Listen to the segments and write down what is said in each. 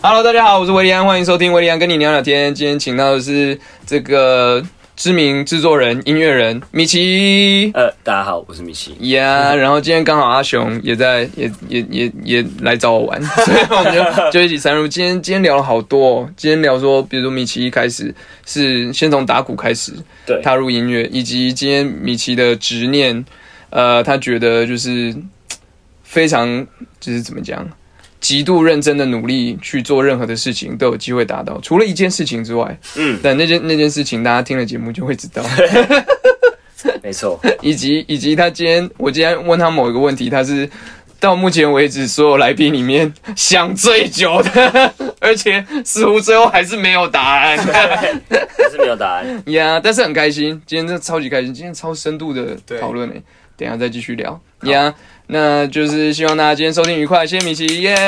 Hello，大家好，我是维利安，欢迎收听维利安跟你聊聊天。今天请到的是这个知名制作人、音乐人米奇。呃，大家好，我是米奇。呀，然后今天刚好阿雄也在，也也也也来找我玩，所以我们就 就一起参入。今天今天聊了好多、哦，今天聊说，比如说米奇一开始是先从打鼓开始对，踏入音乐，以及今天米奇的执念，呃，他觉得就是非常就是怎么讲，极度认真的努力去做任何的事情都有机会达到，除了一件事情之外，嗯，但那件那件事情大家听了节目就会知道。没错，以及以及他今天，我今天问他某一个问题，他是到目前为止所有来宾里面想最久的，而且似乎最后还是没有答案还是没有答案。呀。但是很开心，今天真的超级开心，今天超深度的讨论诶。等一下再继续聊呀。那就是希望大家今天收听愉快，谢谢米奇耶。可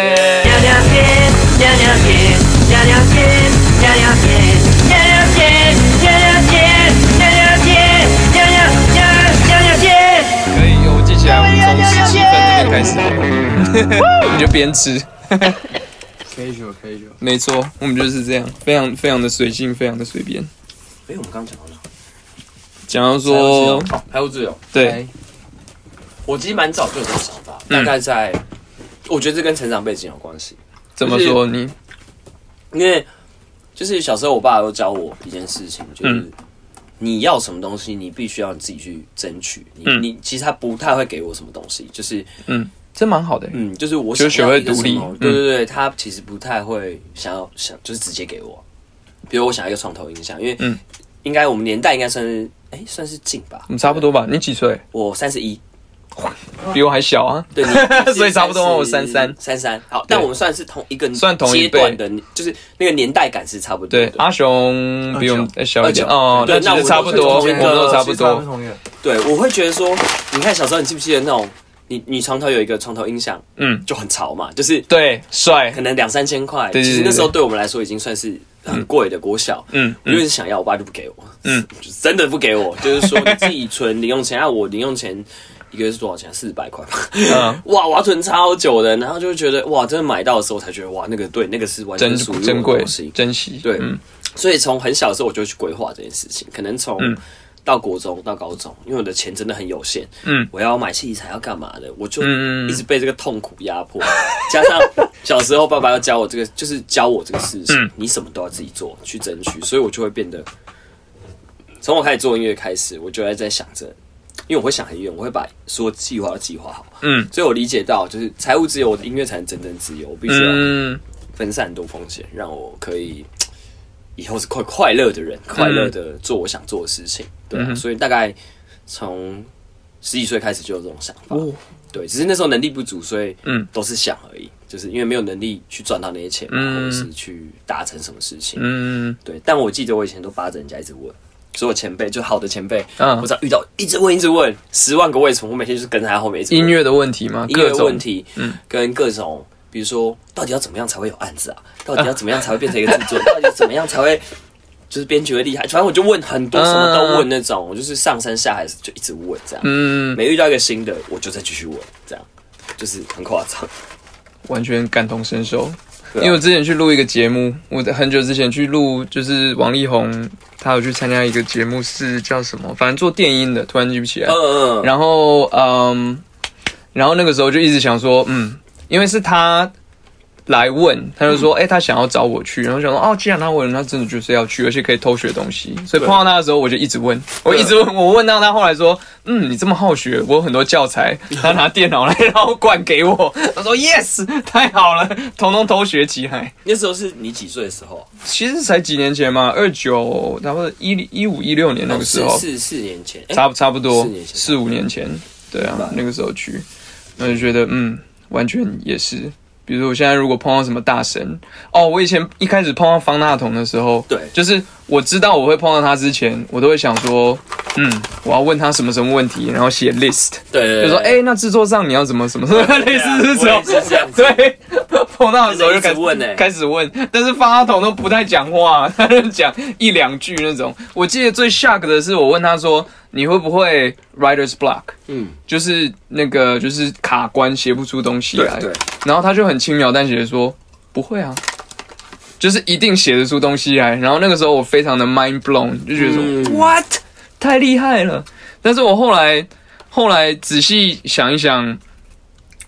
以，我记起来，我们从十七分那边开始，你就边吃。casual casual。没错，我们就是这样，非常非常的随性，非常的随便。哎，我们刚刚讲到哪？讲到说，财务自由。对，我其实蛮早就有这个想法，嗯大概在，我觉得这跟成长背景有关系，怎么说你？因为就是小时候我爸都教我一件事情，就是嗯你要什么东西，你必须要你自己去争取。你嗯你其实他不太会给我什么东西，就是嗯这蛮好的、嗯，就是我就是学会独立什么嗯对对对，他其实不太会想要想，就是直接给我。比如我想要一个床头音响，因为嗯应该我们年代应该算是哎算是近吧差不多吧？你几岁？我三十一，比我还小啊。对，你 所以差不多我三三。三三。好，但我们算是同一个算同一辈阶段的，就是那个年代感是差不多的，。对阿雄比我们小一点。哦，对那我差不多，我们都差不多。对，我会觉得说，你看小时候你记不记得那种，你你床头有一个床头音响嗯，就很潮嘛，就是对，帅。可，能两三千块，其实那时候对。我们来说已经算是很贵的国小。嗯我就是想要，我爸就不给我，嗯。嗯，就真的不给我，就是说你自己存零用钱，啊，我零用钱一个月是多少钱？四百块吧。嗯，哇，我要存超久的，然后就会觉得哇，真的买到的时候才觉得哇，那个对，那个是完全珍属于我珍贵。珍惜，对嗯所以从很小的时候我就去规划这件事情，可能从嗯到国中到高中，因为我的钱真的很有限，嗯我要买器材要干嘛的，我就一直被这个痛苦压迫，加上小时候爸爸要教我这个，就是教我这个事情，嗯你什么都要自己做去争取，所以我就会变得，从我开始做音乐开始，我就在在想着，因为我会想很远，我会把所有计划都计划好，嗯所以我理解到，就是财务自由，我的音乐才能真正自由，我必须要嗯，分散很多风险，让我可以以后是快快乐的人，快乐的做我想做的事情。对啊、嗯所以大概从十几岁开始就有这种想法。哦，对，只是那时候能力不足，所以嗯都是想而已，就是因为没有能力去赚到那些钱或者是去达成什么事情。嗯对，但我记得我以前都扒着人家一直问。所有前辈就好的前辈，嗯我只要遇到一直问一直问，十万个为什么，我每天就是跟在他后面一直问音乐的问题吗？音乐各种问题，嗯跟各种，比如说，到底要怎么样才会有案子啊？到底要怎么样才会变成一个制作人？到底怎么样才会就是编剧会厉害？反正我就问很多，什么都问那种，我就是上山下海就一直问这样。嗯，每遇到一个新的，我就再继续问，这样就是很夸张。完全感同身受。因为我之前去录一个节目，我在很久之前去录，就是王力宏，他有去参加一个节目，是叫什么？反正做电音的，突然记不起来。嗯嗯，然后嗯，然后那个时候就一直想说，嗯，因为是他来问，他就说，哎、他想要找我去，然后想说，哦，既然他问了，他真的就是要去，而且可以偷学东西，所以碰到他的时候，我就一直问，我一直问，我问到他后来说，嗯，你这么好学，我有很多教材，他拿电脑来，然后灌给我，他说 yes，太好了，统统偷学起来。那时候是你几岁的时候？其实才几年前嘛，二九，差不多一一五一六年那个时候，四四四年前，哎差不差不多四五年前，对啊，那个时候去，那就觉得嗯，完全也是。比如说我现在如果碰到什么大神，哦，我以前一开始碰到方大同的时候，对。就是我知道我会碰到他之前，我都会想说，嗯，我要问他什么什么问题，然后写 list，对对对，就说哎、那制作上你要怎么什么什么，类似是这种。我也是这样，子。对，碰到的时候就开始问欸。开始问，但是方大同都不太讲话，他就讲一两句那种。我记得最 shock 的是，我问他说你会不会 writer's block，嗯，就是那个就是卡关写不出东西来，然后他就很轻描淡写的说不会啊，就是一定写得出东西来。然后那个时候我非常的 mind blown，就觉得说、嗯。what 太厉害了。但是我后来后来仔细想一想，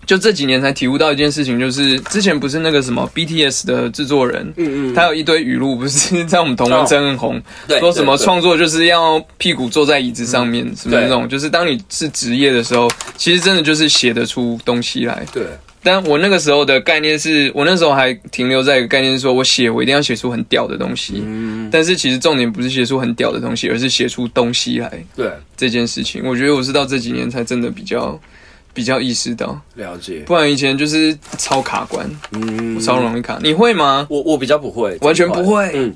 就这几年才体悟到一件事情，就是之前不是那个什么 BTS 的制作人，嗯嗯，他有一堆语录，不是在我们同文真很红，对说什么创作就是要屁股坐在椅子上面，什么那种，就是当你是职业的时候，其实真的就是写得出东西来。对，但我那个时候的概念是，我那时候还停留在一个概念，是说我写我一定要写出很屌的东西。嗯，但是其实重点不是写出很屌的东西，而是写出东西来对，这件事情。我觉得我是到这几年才真的比较比较意识到，了解。不然以前就是超卡关，嗯，超容易卡。你会吗？我我比较不会，完全不会嗯，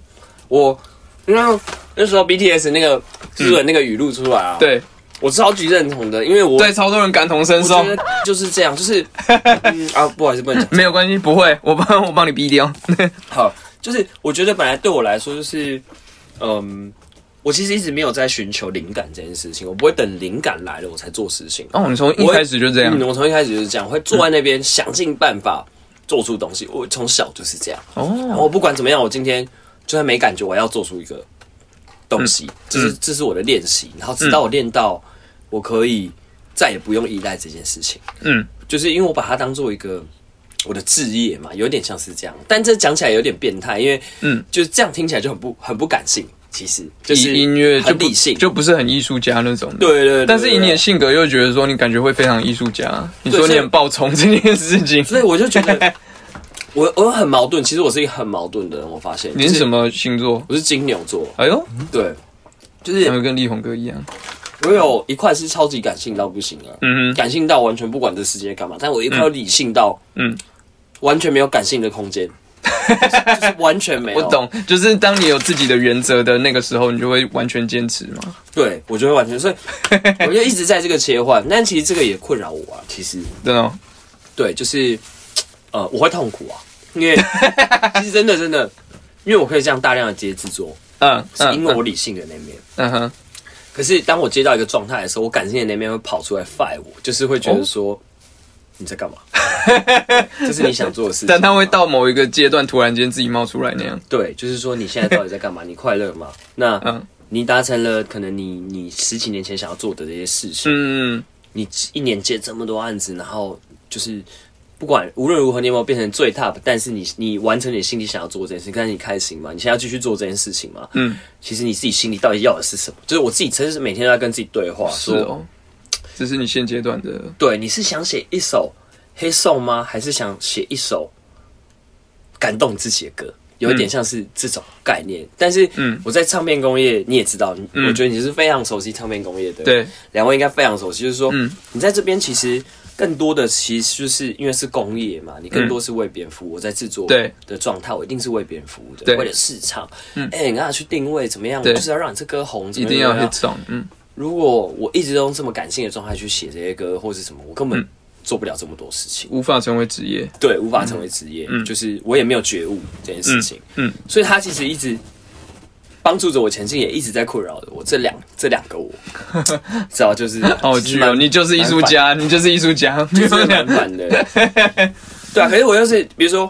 我因为那时候 BTS 那个制作人那个语录出来啊，，对我超级认同的，因为我对，超多人感同身受就是这样，就是 嗯啊，不好意思，不能讲。没有关系，不会，我帮 我帮你逼掉。好，就是我觉得本来对我来说就是，嗯，我其实一直没有在寻求灵感这件事情，我不会等灵感来了我才做事情。哦，你从一开始就这样嗯，我从一开始就是这样，会坐在那边想尽办法做出东西。我从小就是这样，然后哦，我不管怎么样，我今天就算没感觉，我要做出一个东西，这是这是我的练习。然后直到我练到我可以再也不用依赖这件事情，嗯，就是因为我把它当做一个我的置业嘛，有点像是这样。但这讲起来有点变态，因为嗯，就是这样听起来就很不很不感性，其实就是音乐就理性，就不是很艺术家那种的。对对但是以你的性格又觉得说你感觉会非常艺术家，你说你很暴冲这件事情，所以我就觉得我我很矛盾。其实我是一个很矛盾的人，我发现？你是什么星座？我是金牛座，哎呦，对，就是跟力宏哥一样，我有一块是超级感性到不行了，嗯哼，感性到完全不管这世界干嘛，但我一块有理性到，嗯嗯，完全没有感性的空间，就是就是完全没有。我，懂，就是当你有自己的原则的那个时候，你就会完全坚持嘛。对我就会完全，所以 我就一直在这个切换，但其实这个也困扰我啊。其实真的哦，对，就是呃，我会痛苦啊，因为其实真的真的，因为我可以这样大量的接制作，嗯是因为嗯我理性的那面。嗯哼，可是当我接到一个状态的时候，我感性的那面会跑出来 fight 我，就是会觉得说、你在干嘛？这是你想做的事情，但他会到某一个阶段突然间自己冒出来那样。对，就是说你现在到底在干嘛？你快乐吗？那嗯你达成了可能你你十几年前想要做的这些事情，嗯，你一年接这么多案子，然后就是不管无论如何你有没有变成最 top，但是你你完成你心里想要做这件事情，但是你开心吗？你现在要继续做这件事情吗？嗯，其实你自己心里到底要的是什么？就是我自己真是每天都在跟自己对话，说是哦，这是你现阶段的，对，你是想写一首黑送吗？还是想写一首感动自己的歌？有一点像是这种概念，但是嗯我在唱片工业你也知道，嗯我觉得你是非常熟悉唱片工业的，，对，两位应该非常熟悉，就是说，嗯你在这边其实更多的其实就是因为是工业嘛，你更多是为别人服务。我在制作对。的状态，我一定是为别人服务的，为了市场，嗯。哎、你让他去定位怎么样，我就是要让你这歌红，一定要怎么样嗯，如果我一直都用这么感性的状态去写这些歌或是什么，我根本嗯。做不了这么多事情，无法成为职业，对，无法成为职业，嗯。就是我也没有觉悟这件事情，嗯，所以他其实一直帮助着我前进，也一直在困扰着我。这两这两个我，知道就是好剧哦，你就是艺术，家，你就是艺术家，就是蛮烦的，对啊。可是我又是比如说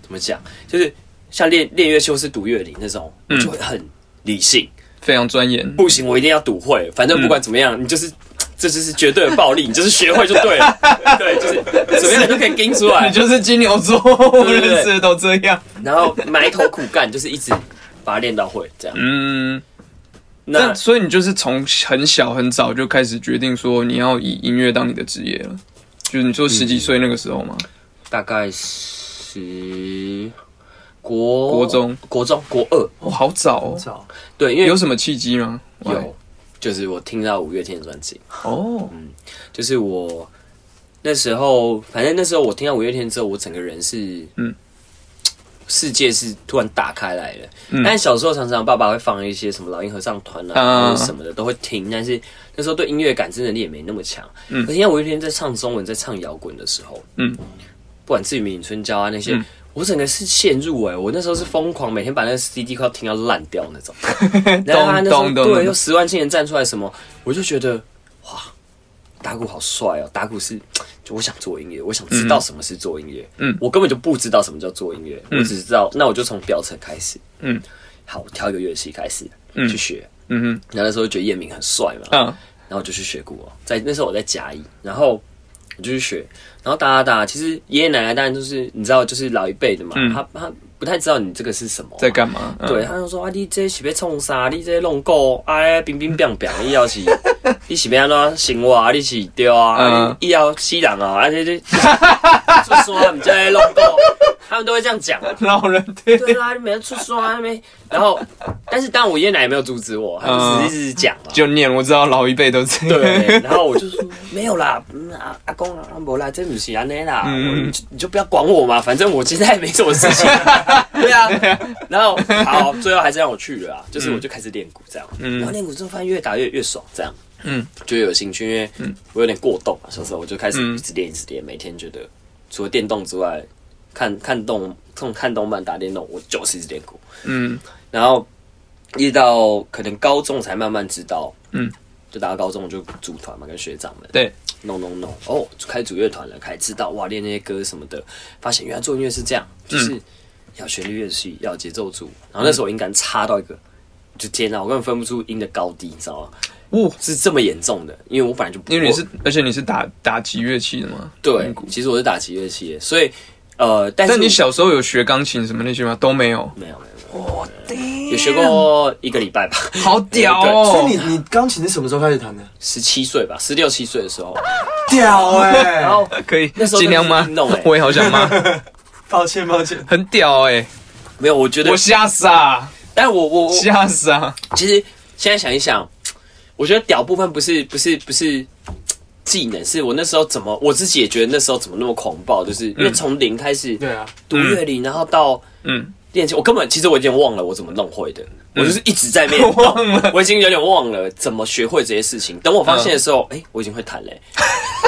怎么讲，就是像练练乐器或是读乐理那种，我就会很理性。非常钻研，不行，我一定要读会。反正不管怎么样，你就是这就是绝对的暴力，你就是学会就对了。对，就是怎么样你都可以盯出来你。就是金牛座，我认识的都这样，然后埋头苦干，就是一直把它练到会这样。嗯。那那所以你就是从很小很早就开始决定说你要以音乐当你的职业了，就是你说十几岁那个时候吗？大概十国国中、国中、国二，哦，好早哦，早对，因为有什么契机吗？有，就是我听到五月天的专辑，哦，嗯就是我那时候，反正那时候我听到五月天之后，我整个人是嗯。世界是突然打开来了，嗯。但小时候常常爸爸会放一些什么老鹰合唱团啊，什么的都会听，但是那时候对音乐感知能力也没那么强。嗯。可是因为我一天在唱中文、在唱摇滚的时候，嗯。不管志明、春娇啊那些，嗯。我整个是陷入哎、我那时候是疯狂，每天把那个 CD 快要听到烂掉那种。然后他那时候对又十万青年站出来什么，我就觉得哇，打鼓好帅哦，打鼓是就我想做音乐，我想知道什么是做音乐。嗯我根本就不知道什么叫做音乐，我只知道那我就从表层开始。嗯，好，我挑一个乐器开始嗯。去学。嗯哼，然后那时候觉得叶明很帅嘛，嗯。然后我就去学鼓哦，在那时候我在甲乙，然后我就去学，然后打打打，其实爷爷奶奶当然就是你知道，就是老一辈的嘛，嗯。他他不太知道你这个是什么嘛，在干嘛？嗯对，，他就说啊，你这是要冲啥？你这弄狗啊，冰冰冰冰，你要是你是要安怎生活啊？你是对啊，你你要死人啊？而且这出山，你在弄狗，他们都会这样讲啊。老人对，对啦，你没出山没？然后，但是当然我爷爷奶奶没有阻止我，他们只是一直讲嘛。就念，我知道老一辈都这样。对，然后我就说没有啦，嗯阿阿公啊，没啦，这不是安尼啦，嗯你就你就不要管我嘛，反正我现在也没什么事情、对啊，然后好，最后还是让我去了啊，就是我就开始练鼓这样，嗯。然后练鼓之后发现越打越越爽，这样，嗯，就有兴趣，因为我有点过动嘛，小时候我就开始嗯。一直练一直练，每天觉得除了电动之外，看看动看看动漫打电动，我就是一直练鼓，嗯。然后一直到可能高中才慢慢知道，嗯，就打到高中我就组团嘛，跟学长们对，弄弄弄，哦，就开始组乐团了，开始知道哇练那些歌什么的，发现原来做音乐是这样，就是要旋律乐器，要有节奏组，然后那时候我音感差到一个，就天哪，我根本分不出音的高低，你知道吗？哦，是这么严重的，因为我本来就不因为你是，而且你是打打击乐器的嘛？对，其实我是打击乐器的，所以呃，但是但你小时候有学钢琴什么那些吗？都没有。没有没有没有，有学过一个礼拜吧，好屌哦！所以你你钢琴是什么时候开始弹的？十七岁吧，十六七岁的时候，屌哎、然后可以那时候尽量吗？我也好想骂，抱歉抱歉，很屌哎！没有，我觉得我，吓死啊，但我我我吓傻。其实现在想一想，我觉得屌部分不是不是不是技能，是我那时候怎么我自己也觉得那时候怎么那么狂暴，就是因为从零开始对啊，读乐理，然后到嗯，练琴，我根本其实我已经忘了我怎么弄会的，我就是一直在练，忘了。我已经有点忘了怎么学会这些事情。等我发现的时候，哎、我已经会弹嘞、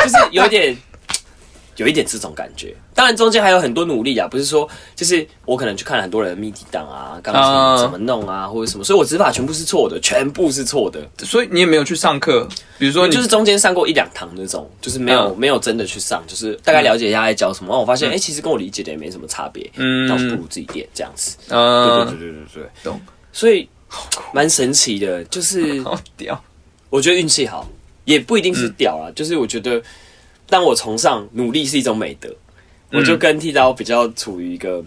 就是有点。有一点这种感觉，当然中间还有很多努力啊，不是说就是我可能去看了很多人的 MIDI 档啊，钢啊。琴怎么弄啊，或者什么，所以我指法全部是错的，全部是错的。所以你也没有去上课，比如说你就是中间上过一两堂那种，就是没有、嗯没有真的去上，就是大概了解一下在教什么。然后我发现，哎、其实跟我理解的也没什么差别，嗯。那我不如自己练这样子。对呃对对对对对，懂，所以蛮神奇的，就是 好屌，我觉得运气好，也不一定是屌啊，就是我觉得当我崇尚努力是一种美德，我就跟剃刀比较处于一个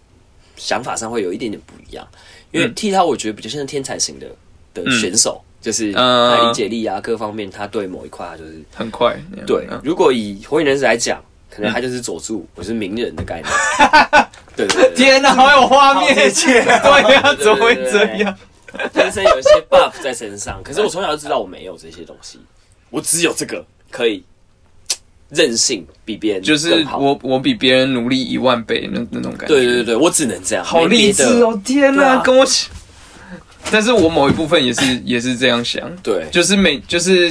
想法上会有一点点不一样，因为嗯剃刀我觉得比较像天才型的的选手，就是嗯他理解力啊各方面，他对某一块他就是很快。对嗯。如果以火影忍者来讲，可能他就是佐助，我是鸣人的概念。对对对对，天哪，好有画面！感对呀，怎么会这样？天生有一些 buff 在身上，可是我从小就知道我没有这些东西，我只有这个可以任性，比别人就是。我我比别人努力一万倍那那种感觉。对对对对，我只能这样，好励志。哦！天哪，跟我起。但是我某一部分也是也是这样想，对，就是每就是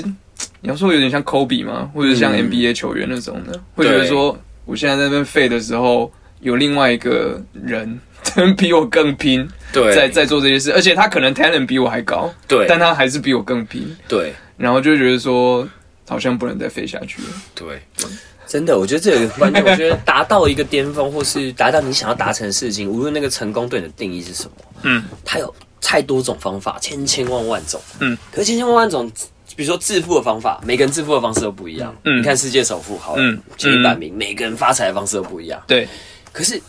你要说有点像科比嘛，或者像嗯 NBA 球员那种的，会觉得说我现在在那边废的时候，有另外一个人 比我更拼，对，在在做这些事，而且他可能 talent 比我还高，对，但他还是比我更拼，对然后就觉得说好像不能再飞下去了。对。真的，我觉得这有一个关键。我觉得达到一个巅峰，或是达到你想要达成的事情，无论那个成功对你的定义是什么，嗯，它有太多种方法，千千万万种，嗯，可是千千万万种，比如说致富的方法，每个人致富的方式都不一样。嗯你看世界首富好了，嗯前一百名，每个人发财的方式都不一样。对，可是，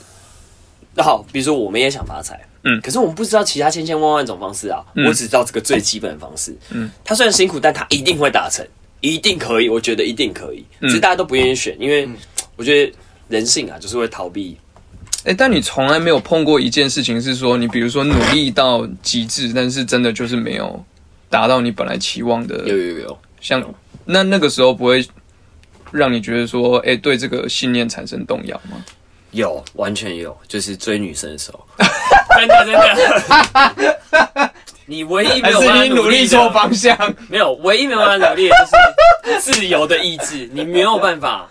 好，比如说我们也想发财，嗯可是我们不知道其他千千万万种方式啊，嗯我只知道这个最基本的方式。嗯，它虽然辛苦，但它一定会达成，一定可以，我觉得一定可以。嗯只是大家都不愿意选，因为我觉得人性啊，就是会逃避。哎、但你从来没有碰过一件事情，是说你比如说努力到极致，但是真的就是没有达到你本来期望的，有有有，像那那个时候不会让你觉得说，哎、对这个信念产生动摇吗？有，完全有，就是追女生的时候，真 的真的。你唯一没有办法你努力的错方向？没有，唯一没有办法努力的就是自由的意志，你没有办法，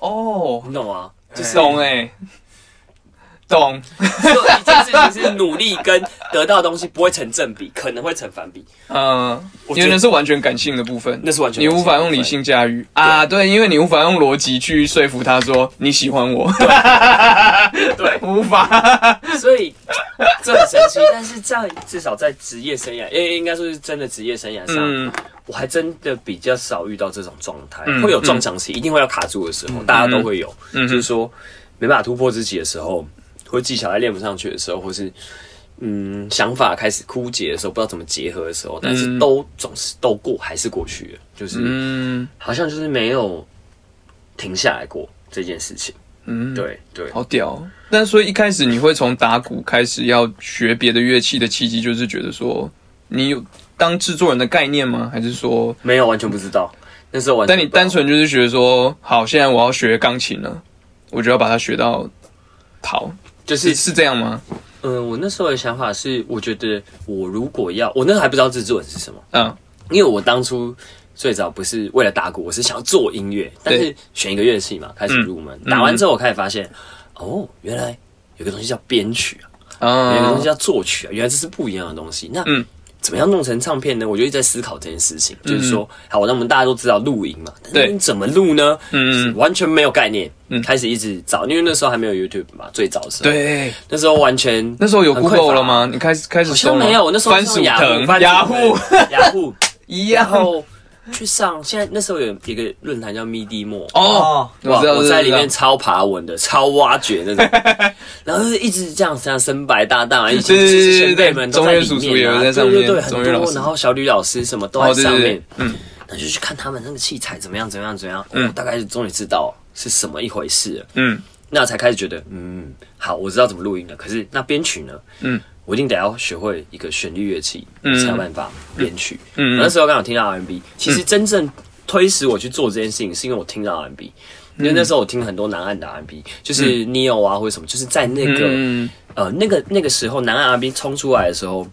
哦，你懂吗？就是懂哎、懂，做一件事情是努力跟得到的东西不会成正比，可能会成反比。嗯，我觉得那是完全感性的部分，那是完全你无法用理性驾驭。啊，对，因为你无法用逻辑去说服他说你喜欢我，对，无法，所以这很神奇。但是在至少在职业生涯，诶，应该说是真的职业生涯上，嗯。我还真的比较少遇到这种状态，嗯会有撞墙期，一定会要卡住的时候，大家都会有，嗯。就是说没办法突破自己的时候，或技巧还练不上去的时候，或是嗯想法开始枯竭的时候，不知道怎么结合的时候，但是都总是都过，还是过去了，就是、嗯好像就是没有停下来过这件事情。嗯，，对对，好屌哦。那所以一开始你会从打鼓开始要学别的乐器的契机，就是觉得说你有当制作人的概念吗？还是说，没有完全不知道，那时候完全但你单纯就是觉得说，好，现在我要学钢琴了，我就要把它学到好，就是是是这样吗？嗯，我那时候的想法是，我觉得我如果要，我那时候还不知道制作人是什么，嗯因为我当初最早不是为了打鼓，我是想要做音乐，但是选一个乐器嘛，开始入门。嗯打完之后，我开始发现，哦，原来有个东西叫编曲啊，有个东啊西叫作曲啊，原来这是不一样的东西。那嗯怎么样弄成唱片呢？我就一直在思考这件事情，就是说，好，那我们大家都知道录音嘛，但对是你怎么录呢？嗯完全没有概念。嗯。开始一直找，因为那时候还没有 YouTube 嘛，最早的时候，，对，那时候完全那时候有 Google 了吗？你开始开始好没有，我那时候翻薯是用雅虎雅虎。雅虎，一样。然后去上。现在那时候有一个论坛叫 MIDI 莫，哦，我哇，知道，我在里面超爬文的，超挖掘那种，然后就是一直这样这样深白搭档啊，一些就是前辈们都在里面啊，也在上面对对对，很多，然后小吕老师什么都哦，在上面。嗯。那就去看他们那个器材怎么样怎么样怎么样，嗯。我大概是终于知道是什么一回事了。嗯。那才开始觉得，嗯，好，我知道怎么录音了。可是那编曲呢？嗯，我一定得要学会一个旋律乐器，嗯。才有办法编曲。嗯。那时候刚好听到 R&B，其实真正推使我去做这件事情，是因为我听到 R&B。因为那时候我听很多南岸的 R&B，就是 Neo 啊或者什么，就是在那个、嗯呃那个那个时候南岸 R&B 冲出来的时候，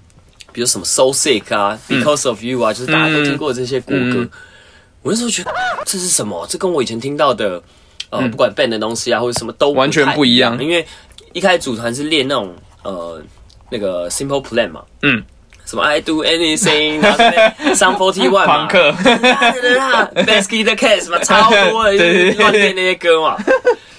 比如什么 So Sick 啊、Because of You 啊，就是大家都听过这些国歌。嗯我那时候觉得这是什么？这跟我以前听到的呃不管 band 的东西啊或者什么都嗯完全不一样。因为一开始组团是练那种呃那个 Simple Plan 嘛，嗯，什么 I do anything，然后这边 Sun Forty One 嘛。朋克，，Basky the Cat 什么超多的，就是乱练那些歌嘛。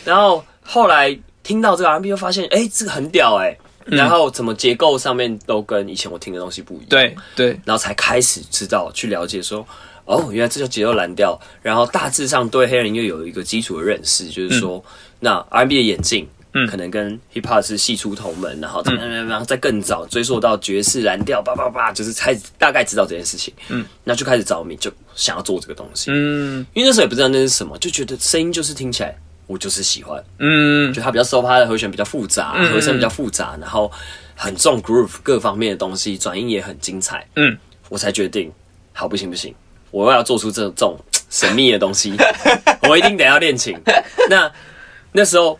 然后后来听到这个 R&B 就发现，哎、这个很屌哎、然后怎么结构上面都跟以前我听的东西不一样。对对，然后才开始知道去了解说，哦，原来这叫节奏蓝调。然后大致上对黑人又有一个基础的认识，就是说，那 R&B 的演进，嗯可能跟 Hip Hop 是系出同门，然后怎么样怎么样，再更早追溯到爵士蓝调，叭叭叭，就是开始大概知道这件事情，嗯，那就开始着迷，就想要做这个东西。嗯因为那时候也不知道那是什么，就觉得声音就是听起来。我就是喜欢，嗯就它比较收趴的和弦比较复杂，嗯和声比较复杂，然后很重 groove 各方面的东西，转音也很精彩。嗯，我才决定，好不行不行，我要做出这这种神秘的东西，我一定得要练琴。那那时候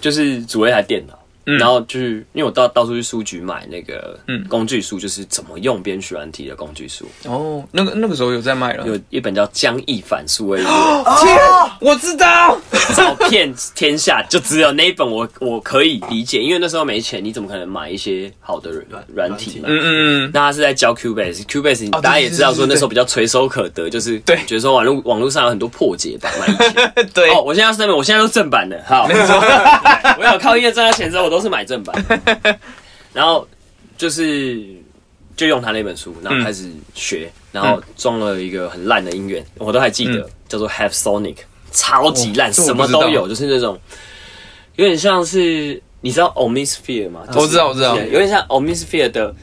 就是组了一台电脑，然后就是因为我到到处去书局买那个工具书，就是怎么用编曲软体的工具书，哦，那个那个时候有在卖了，有一本叫《江一反数位。天》。我知道，找遍天下，就只有那一本我我可以理解，因为那时候没钱，你怎么可能买一些好的软软体嘛？嗯嗯那他是在教 Cubase，Cubase 大家也知道说那时候比较垂手可得，就是对觉得说网络网络上有很多破解版嘛。对。哦，我现在是那本，我现在都正版的，好，没错，我要靠音乐赚到钱之后，我都是买正版，然后就是就用他那本书，然后开始学，然后装了一个很烂的音源，我都还记得，叫做 Have Sonic，超级烂，什么都有，就是那种有点像是你知道 Omnisphere 吗？我知道我知道。有点像 Omnisphere 的。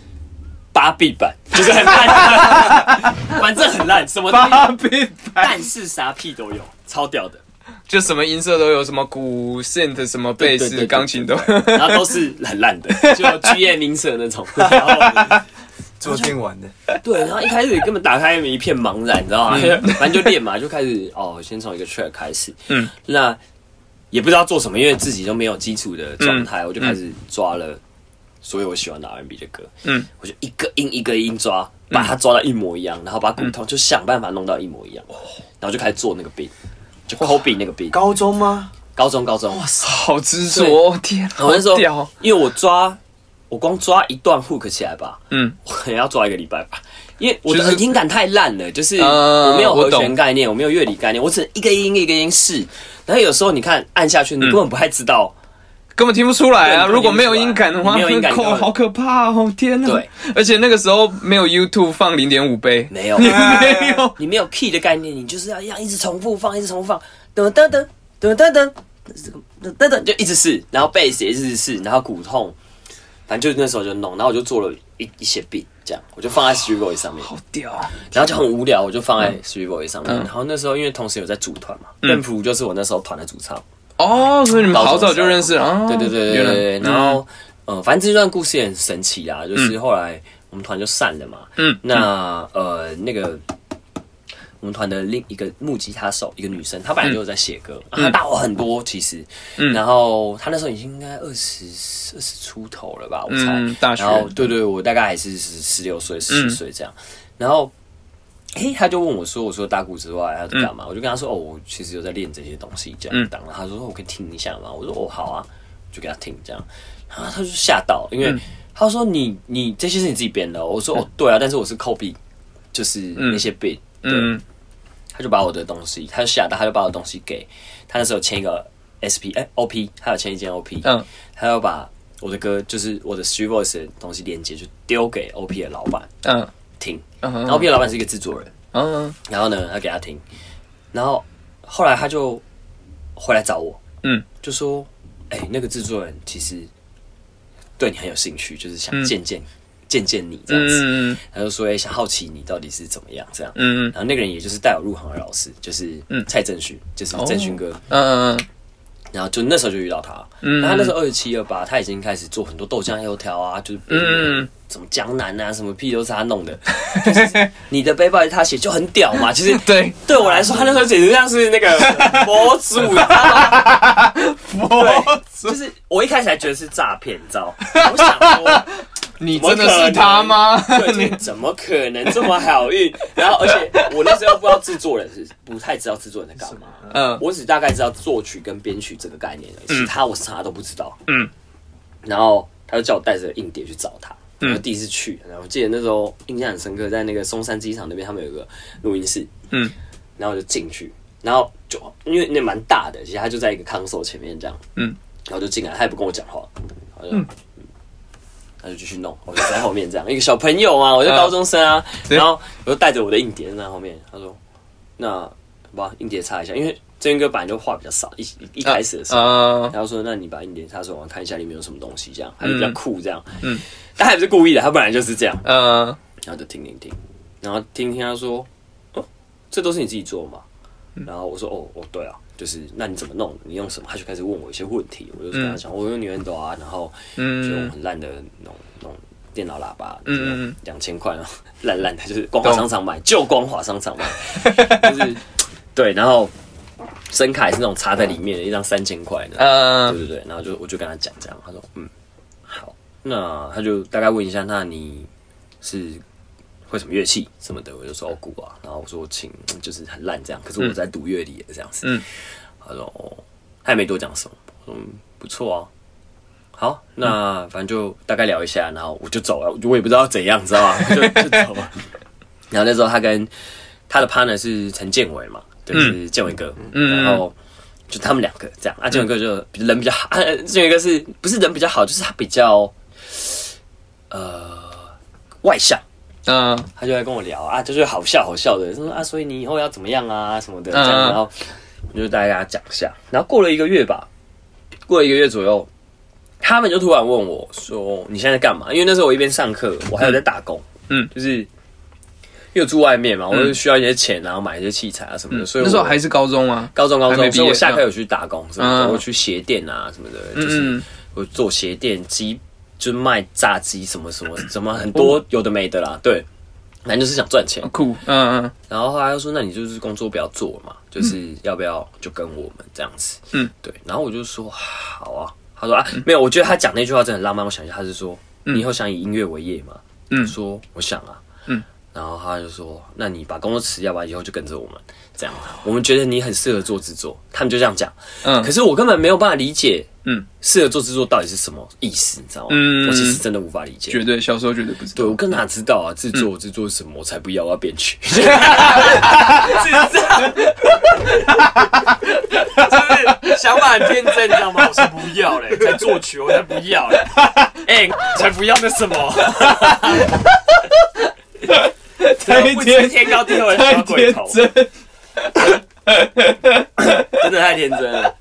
芭比版就是很烂，反正很烂，什么芭比版。但是啥屁都有，超屌的。就什么音色都有，什么鼓、synth、什么贝斯、对对对钢琴都。然后都是很烂的，就 G M 音色那种。然后做电玩的，对，然后一开始根本打开一片茫然，你知道吗？反正就练嘛，就开始哦，先从一个 track 开始。嗯嗯，那也不知道做什么，因为自己都没有基础的状态，我就开始抓了所有我喜欢的 R&B 的歌。嗯嗯，我就一个音一个音抓，把它抓到一模一样，然后把鼓头就想办法弄到一模一样，然后就开始做那个 beat，就 copy 那个 beat。高中吗？高中高中，哇塞好执着，天，好我那时候屌，因为我抓我光抓一段 hook 起来吧，嗯，我可能要抓一个礼拜吧。因为我的就是耳听感太烂了，就是呃我没有和弦概念，我没有乐理概念，我只能一个音一个音试。然后有时候你看按下去，你根本不太知道。根本听不出来啊！如果没有音感的话，没有音感扣根本好可怕哦！天哪！对，而且那个时候没有 YouTube 放零点五倍，没有，没有，你没有 key 的概念，你就是要一样一直重复放，一直重复放，噔噔噔噔噔噔噔噔噔，就一直试，然后贝斯也一直试，然后鼓痛，反正就那时候就弄，然后我就做了一一些 beat，这样我就放在 s t r e e Voice 上面，好屌！然后就很无聊，我就放在 s t r e e Voice 上面。嗯然后那时候因为同时有在组团嘛，邓福就是我那时候团的主唱，哦，所以你们好早就认识了啊？对对对对对对。然后呃，反正这段故事也很神奇啊，就是后来我们团就散了嘛。嗯那呃那个。我们团的另一个木吉他手，一个女生，她本来就有在写歌，啊她大我很多其实，嗯然后她那时候已经应该二十二十出头了吧，我猜，嗯大学然后对对，我大概还是十十六岁、十七岁这样，然后。嘿，他就问我说：“我说打鼓之外，他在干嘛？”我就跟他说：“哦，我其实有在练这些东西，这样。嗯当然，他说：“我可以听一下吗？”我说：“哦，好啊。”就给他听这样，然后他就吓到，因为他说你你这些是你自己编的哦，我说哦对啊，但是我是 copy，就是那些 beat，、对，嗯他就把我的东西，他就吓到，他就把我的东西给他那时候签一个 SP 哎、OP，他有签一件 OP，嗯他要把我的歌就是我的 Street Voice 的东西连接就丢给 OP 的老板嗯然后 OP 的老板是一个制作人，嗯。然后呢他给他听，然后后来他就回来找我，嗯，就说哎、那个制作人其实对你很有兴趣，就是想嗯。见见、见见你这样子，嗯他就说哎、想好奇你到底是怎么样这样，嗯然后那个人也就是带我入行的老师，就是蔡正勋，就是正勋哥。嗯然后就那时候就遇到他，嗯他那时候二十七二八，他已经开始做很多豆浆油条啊，就是嗯什么江南啊，什么屁都是他弄的。就是你的背包是他写，就很屌嘛。其实 对对我来说，他那时候简直像是那个 佛祖，你知道吗？对，就是我一开始还觉得是诈骗，你知道？我想说。你真的是他吗？怎么可能这么好运？然后，而且我那时候不知道制作人是不太知道制作人在干嘛，嗯我只大概知道作曲跟编曲这个概念而已，其他我啥都不知道。嗯，然后他就叫我带着硬碟去找他。嗯然后第一次去，然后我记得那时候印象很深刻，在那个松山机场那边，他们有个录音室，嗯，然后我就进去，然后就因为那蛮大的，其实他就在一个 console 前面这样，嗯，然后就进来，他也不跟我讲话，他就嗯他就继续弄，我就在后面这样，一个小朋友嘛，我就高中生啊，然后我就带着我的硬碟在后面，他说：“那把硬碟擦一下，因为真元哥本来就话比较少，一一一开始的时候，啊。然后说：“那你把硬碟擦出来，我看一下里面有什么东西，这样还是比较酷，这样。”嗯，但他也不是故意的，他本来就是这样。嗯。然后就听听听，然后听听他说：“哦，这都是你自己做吗？”然后我说：“哦，哦，对啊，就是那你怎么弄？你用什么？”他就开始问我一些问题，我就跟他讲：“我用 Nintendo 啊，然后就用嗯很烂的那种那种电脑喇叭，嗯。两千块，啊 烂烂的，就是光华商场买，就光华商场买，就是对，然后声卡也是那种插在里面的一张三千块的，对嗯对对，然后就我就跟他讲这样，他说嗯好，那他就大概问一下，那你是会什么乐器什么的，我就说哦鼓啊，然后我说我请就是很烂这样，可是我在读乐理的这样子，嗯。他说哦，他也没多讲什么，嗯不错啊。好，那反正就大概聊一下，然后我就走了，我也不知道怎样，你知道吗？就就走了。然后那时候他跟他的 partner 是陈建伟嘛，就是建伟哥，嗯然后就他们两个这样。啊，建伟哥就人比较好，啊，建伟哥是不是人比较好，就是他比较呃外向，嗯。他就来跟我聊啊，就是好笑好笑的，说啊，所以你以后要怎么样啊什么的，这样，嗯然后我就大概跟他讲一下，然后过了一个月吧，过了一个月左右，他们就突然问我说：“你现在在干嘛？”因为那时候我一边上课，我还有在打工，嗯。就是因为我住外面嘛，我就需要一些钱，然后买一些器材啊什么的，所以那时候还是高中啊？高中高中，所以我下课有去打工什么的，嗯。我去鞋店啊什么的，就是嗯我做鞋店鸡，就是卖炸鸡什么什么 什么很多有的没的啦，对，反正就是想赚钱。酷，嗯嗯然后后来又说，那你就是工作不要做嘛，就是要不要就跟我们这样子，嗯，对。然后我就说好啊，他说啊，没有，我觉得他讲那句话真的很浪漫。我想一下，他是说你以后想以音乐为业吗？嗯我说我想啊，嗯，然后他就说：“那你把工作辞掉吧，以后就跟着我们。”这样，我们觉得你很适合做制作，他们就这样讲。嗯可是我根本没有办法理解，嗯嗯，适合做制作到底是什么意思，你知道吗？嗯我其实真的无法理解。绝对小时候绝对不知道。对我更哪知道啊？制作制作是什么？我才不要，我要编曲。是就是想法很天真，你知道吗？我才不要嘞，才作曲，我才不要嘞。哎、才不要那什么，太不知天高地厚的太天小鬼。真的太天真了。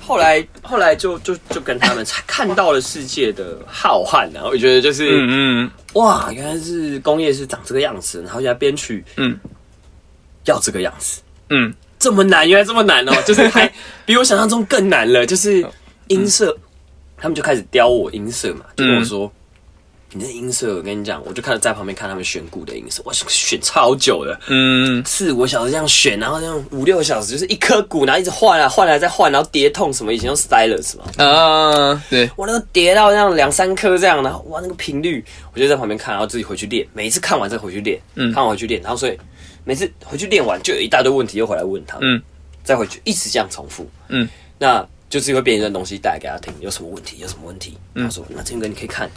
后来，后来就就就跟他们看到了世界的浩瀚，然后我觉得就是，嗯嗯。哇，原来是工业是长这个样子，然后原来编曲，嗯。要这个样子，嗯，这么难，原来这么难哦，就是还比我想象中更难了，就是音色，他们就开始雕我音色嘛，就跟我说。你的音色，我跟你讲，我就看在旁边看他们选鼓的音色，我选超久的，嗯。四五个小时这样选，然后这样五六个小时，就是一颗鼓，然后一直换啊换来再换，然后叠痛什么，以前用 stylus 嘛，嗯啊，对，我那个叠到这样两三颗这样，然后哇那个频率，我就在旁边看，然后自己回去练，每一次看完再回去练，嗯。看完回去练，然后所以每次回去练完就有一大堆问题又回来问他们，嗯。再回去一直这样重复，嗯，那就是会变一段东西带给他听，有什么问题有什么问题，嗯。他说那这个你可以看。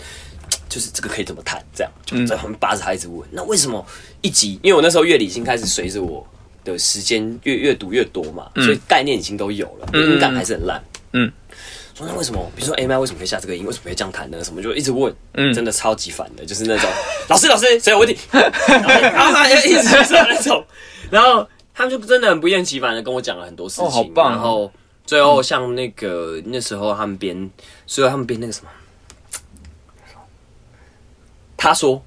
就是这个可以怎么弹，这样就嗯在旁边扒着他一直问。那为什么一集？因为我那时候乐理已经开始随着我的时间越越读越多嘛，所以概念已经都有了，嗯音感还是很烂。嗯，说那为什么？比如说 A M I 为什么会下这个音？为什么会这样弹呢？什么就一直问，嗯真的超级烦的，就是那种老师老师谁有问题，然后他就一直说那种，然后他们就真的很不厌其烦的跟我讲了很多事情，哦好棒哦然后最后像那个那时候他们编，所以他们编那个什么，他说，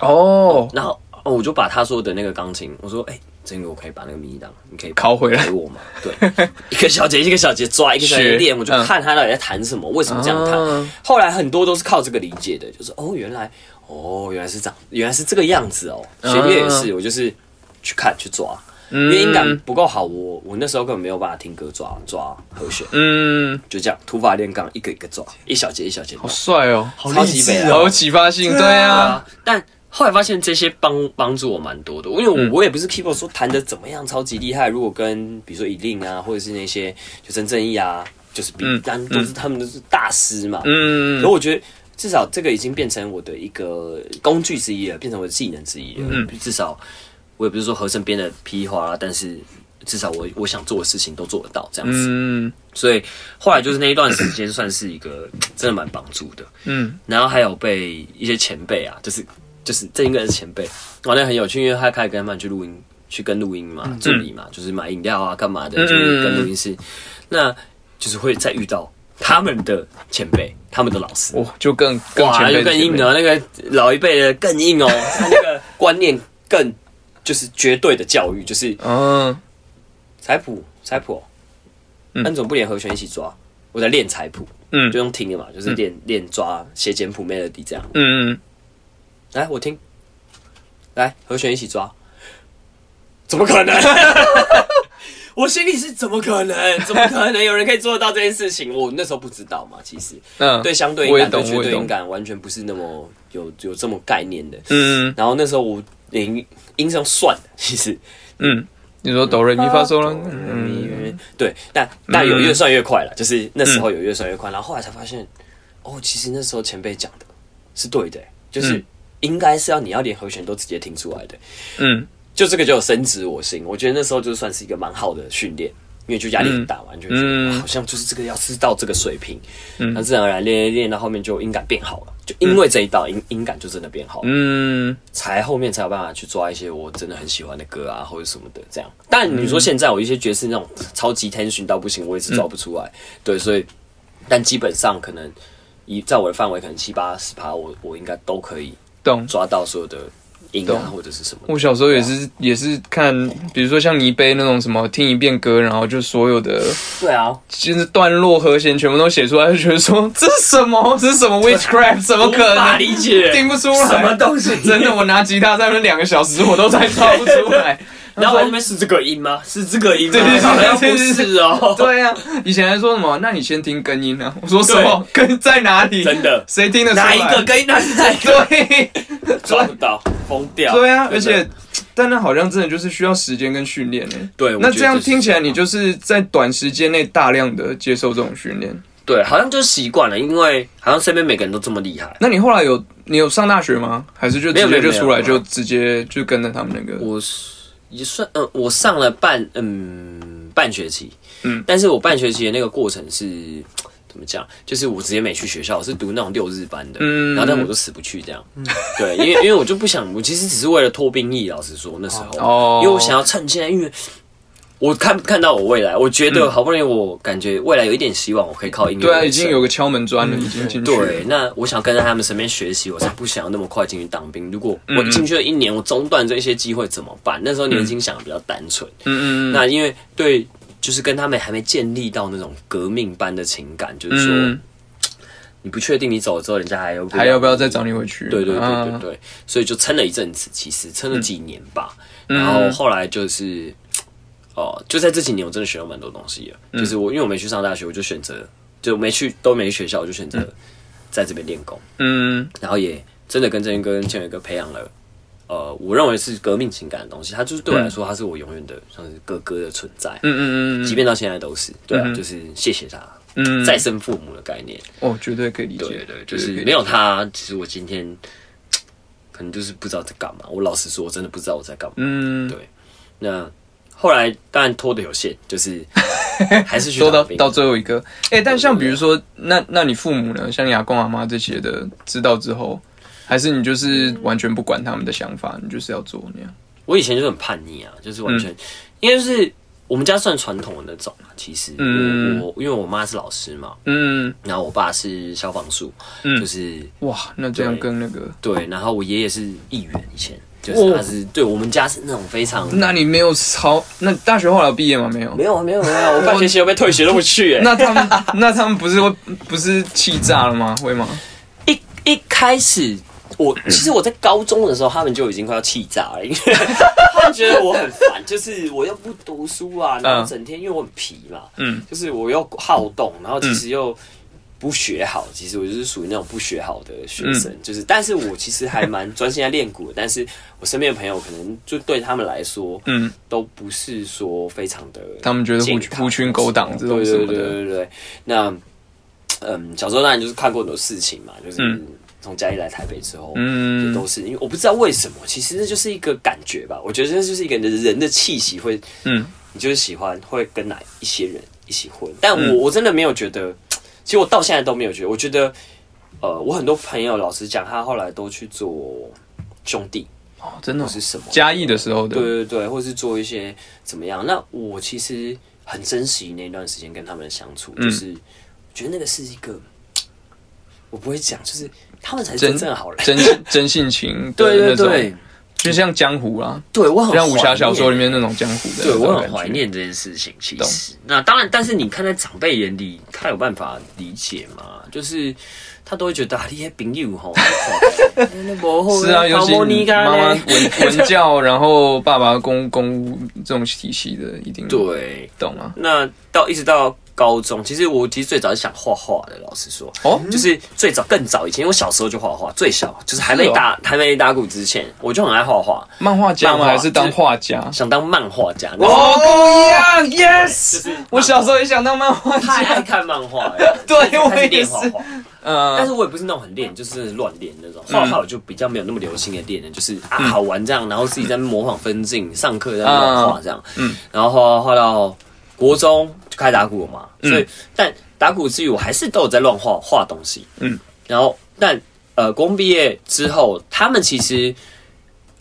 哦，然后哦我就把他说的那个钢琴，我说哎。真的，我可以把那个迷档，你可以拷回来给我吗？对，一个小节一个小节抓，一个小节学练，我就嗯看他到底在弹什么，为什么这样弹。啊后来很多都是靠这个理解的，就是哦，原来哦，原来是这样，原来是这个样子哦。嗯弦乐也是，我就是去看去抓，因为音感不够好，我我那时候根本没有办法听歌抓抓和弦，嗯，就这样土法炼钢，一个一个抓，一小节一小节好。帅哦，好超级美啊。好有启发性，对对啊，啊，但后来发现这些帮帮助我蛮多的，因为我、也不是 keyboard 说弹的怎么样超级厉害，如果跟比如说以令啊，或者是那些就曾正义啊，就是比嗯但都是他们都是大师嘛，嗯。可我觉得至少这个已经变成我的一个工具之一了，变成我的技能之一了。嗯。至少我也不是说和声编的屁话啦，但是至少我我想做的事情都做得到这样子。嗯。所以后来就是那一段时间算是一个 真的蛮帮助的。嗯。然后还有被一些前辈啊，就是就是这应该是前辈，哇，那很有趣，因为他开始跟他们去录音，去跟录音嘛，助理嘛，就是买饮料啊，干嘛的，嗯就是跟录音师，那就是会再遇到他们的前辈，他们的老师，哦，就更更哇，就更硬了，那个老一辈的更硬哦，他那个观念更就是绝对的教育，就是嗯彩谱彩谱哦，嗯那你怎么不连和弦一起抓？我在练彩谱，嗯就用听的嘛，就是练练抓写简谱 melody 这样。嗯来，我听，来和弦一起抓，怎么可能？我心里是怎么可能？怎么可能有人可以做得到这件事情？我那时候不知道嘛，其实嗯，对相对音感、绝对音，感完全不是那么有有这么概念的。嗯然后那时候我连音是用算的，其实。嗯，你说哆瑞咪发嗦了，嗯。嗯，对，但但有越算越快了，就是那时候有越算越快，然后后来才发现，哦，其实那时候前辈讲的是对的，就是嗯。应该是要你要连和弦都直接听出来的，嗯。就这个就有深植我心，我觉得那时候就算是一个蛮好的训练。因为就压力很大嘛，你就会觉得、好像就是这个要是到这个水平，嗯。那自然而然练练练到后面就音感变好了，就因为这一道音音感就真的变好，嗯才后面才有办法去抓一些我真的很喜欢的歌啊，或者什么的这样。但你说现在我一些爵士那种超级 tension 到不行，我也是抓不出来。对，所以但基本上可能以在我的范围，可能七八十趴，我我应该都可以懂。抓到所有的音懂啊或者是什么。我小时候也是也是看，比如说像泥杯那种什么听一遍歌，然后就所有的对啊，就是段落和弦全部都写出来，就觉得说 这是什么？这是什么 witchcraft？怎么可能？理解听不出来什么东西真的，我拿吉他在那两个小时，我都在唱不出来。然后后面是这个音吗？是这个音吗？对对对好像不是哦。对呀、啊，以前还说什么？那你先听根音啊？我说什么？根在哪里？真的谁听得出来？哪一个根？那是哪一个对，抓不到？疯掉。对啊，而且但那好像真的就是需要时间跟训练呢。对，那这样听起来，你就是在短时间内大量的接受这种训练。对，好像就是习惯了，因为好像身边每个人都这么厉害。那你后来有你有上大学吗？还是就直接就出来就直接就跟着他们那个？我是也算，嗯，我上了半，嗯，半学期，嗯但是我半学期的那个过程是怎么讲？就是我直接没去学校，我是读那种六日班的，嗯然后但我都死不去这样，对，因为因为我就不想，我其实只是为了脱兵役，老实说那时候，哦因为我想要趁现在，因为。我看看到我未来，我觉得好不容易，我感觉未来有一点希望，我可以靠音乐对啊，已经有个敲门砖了，已经进去了。对，那我想跟在他们身边学习，我才不想要那么快进去当兵。如果我嗯进去了一年，我中断这些机会怎么办？那时候年轻想的比较单纯。嗯嗯嗯，那因为对，就是跟他们还没建立到那种革命般的情感，就是说、嗯你不确定你走了之后，人家还要还要不要再找你回去？对对对对啊对，所以就撑了一阵子，其实撑了几年吧。嗯然后后来就是，哦、就在这几年，我真的学了蛮多东西了。嗯就是我因为我没去上大学，我就选择就没去都没去学校，我就选择在这边练功。嗯然后也真的跟正英哥跟倩伟哥培养了，呃，我认为是革命情感的东西。他就是对我来说，他是我永远的像是哥哥的存在，嗯嗯嗯嗯即便到现在都是。对啊，嗯就是谢谢他，嗯，再生父母的概念。哦，绝对可以理解。对对，就是没有他，其实我今天可能就是不知道在干嘛。我老实说，我真的不知道我在干嘛。嗯，对那后来当然拖的有限，就是 还是去说到到最后一个，哎、但像比如说，那那你父母呢？像你阿公阿妈这些的，知道之后，还是你就是完全不管他们的想法，你就是要做那样？我以前就是很叛逆啊，就是完嗯。全，应该是我们家算传统的那种啊。其实我，嗯。我因为我妈是老师嘛，嗯，然后我爸是消防署，嗯。就是哇，那这样跟那个，对，然后我爷爷是议员，以前就是哦他是、对我们家是那种非常那你没有超，那大学后来有毕业吗？没有。没有没有没有，我半学期都被退学都不去、欸，那他们那他们不是会不是气炸了吗？会吗？一一开始，我其实我在高中的时候，他们就已经快要气炸了，因为他们觉得我很烦，就是我又不读书啊，然后整天因为我很皮嘛，嗯就是我又好动，然后其实又不学好，其实我就是属于那种不学好的学生，就是，但是我其实还蛮专心在练鼓的，但是我身边的朋友可能就对他们来说，嗯，都不是说非常的，他们觉得狐狐群狗党这种对对什么的，对对对，那嗯，小时候当然就是看过很多事情嘛，就是嗯。从嘉义来台北之后，嗯。就都是因为我不知道为什么，其实那就是一个感觉吧。我觉得这就是一个人的气息会，嗯。你就是喜欢会跟哪一些人一起混，但我、嗯。我真的没有觉得，其实我到现在都没有觉得，我觉得呃，我很多朋友老实讲，他后来都去做兄弟。哦，真的哦？是什么。嘉义的时候的，对对对，或是做一些怎么样？那我其实很珍惜那段时间跟他们的相处，嗯。就是觉得那个是一个，我不会讲，就是他们才是真正的好人。真性真性情对对 对，就像江湖啦，对我很像武侠小说里面那种江湖的，对我很怀。念这件事情。其懂实，那当然，但是你看在长辈眼里，他有办法理解吗？就是他都会觉得啊，你些朋友吼，是啊，尤其你妈妈文文教，然后爸爸公公务这种体系的，一定对。懂啊。那到一直到高中，其实我其实最早是想画画的，老实说，哦，就是最早更早以前，因为我小时候就画画，最小就是还没打、还没打鼓之前，我就很爱画画，漫画家吗？还是当画家？想当漫画家。哦，跟我一样，yes。就是我小时候也想当漫画太爱家，看漫画了，对我也是练画画。但嗯是我也不是那种很练，就是乱练那种。画画我就比较没有那么流行的练的，就是啊好玩这样，然后自己在模仿分镜，上课在那边乱画这样。嗯然后画画到国中就开始打鼓了嘛，嗯。所以但打鼓之余，我还是都有在乱画画东西。嗯，然后但呃，国中毕业之后，他们其实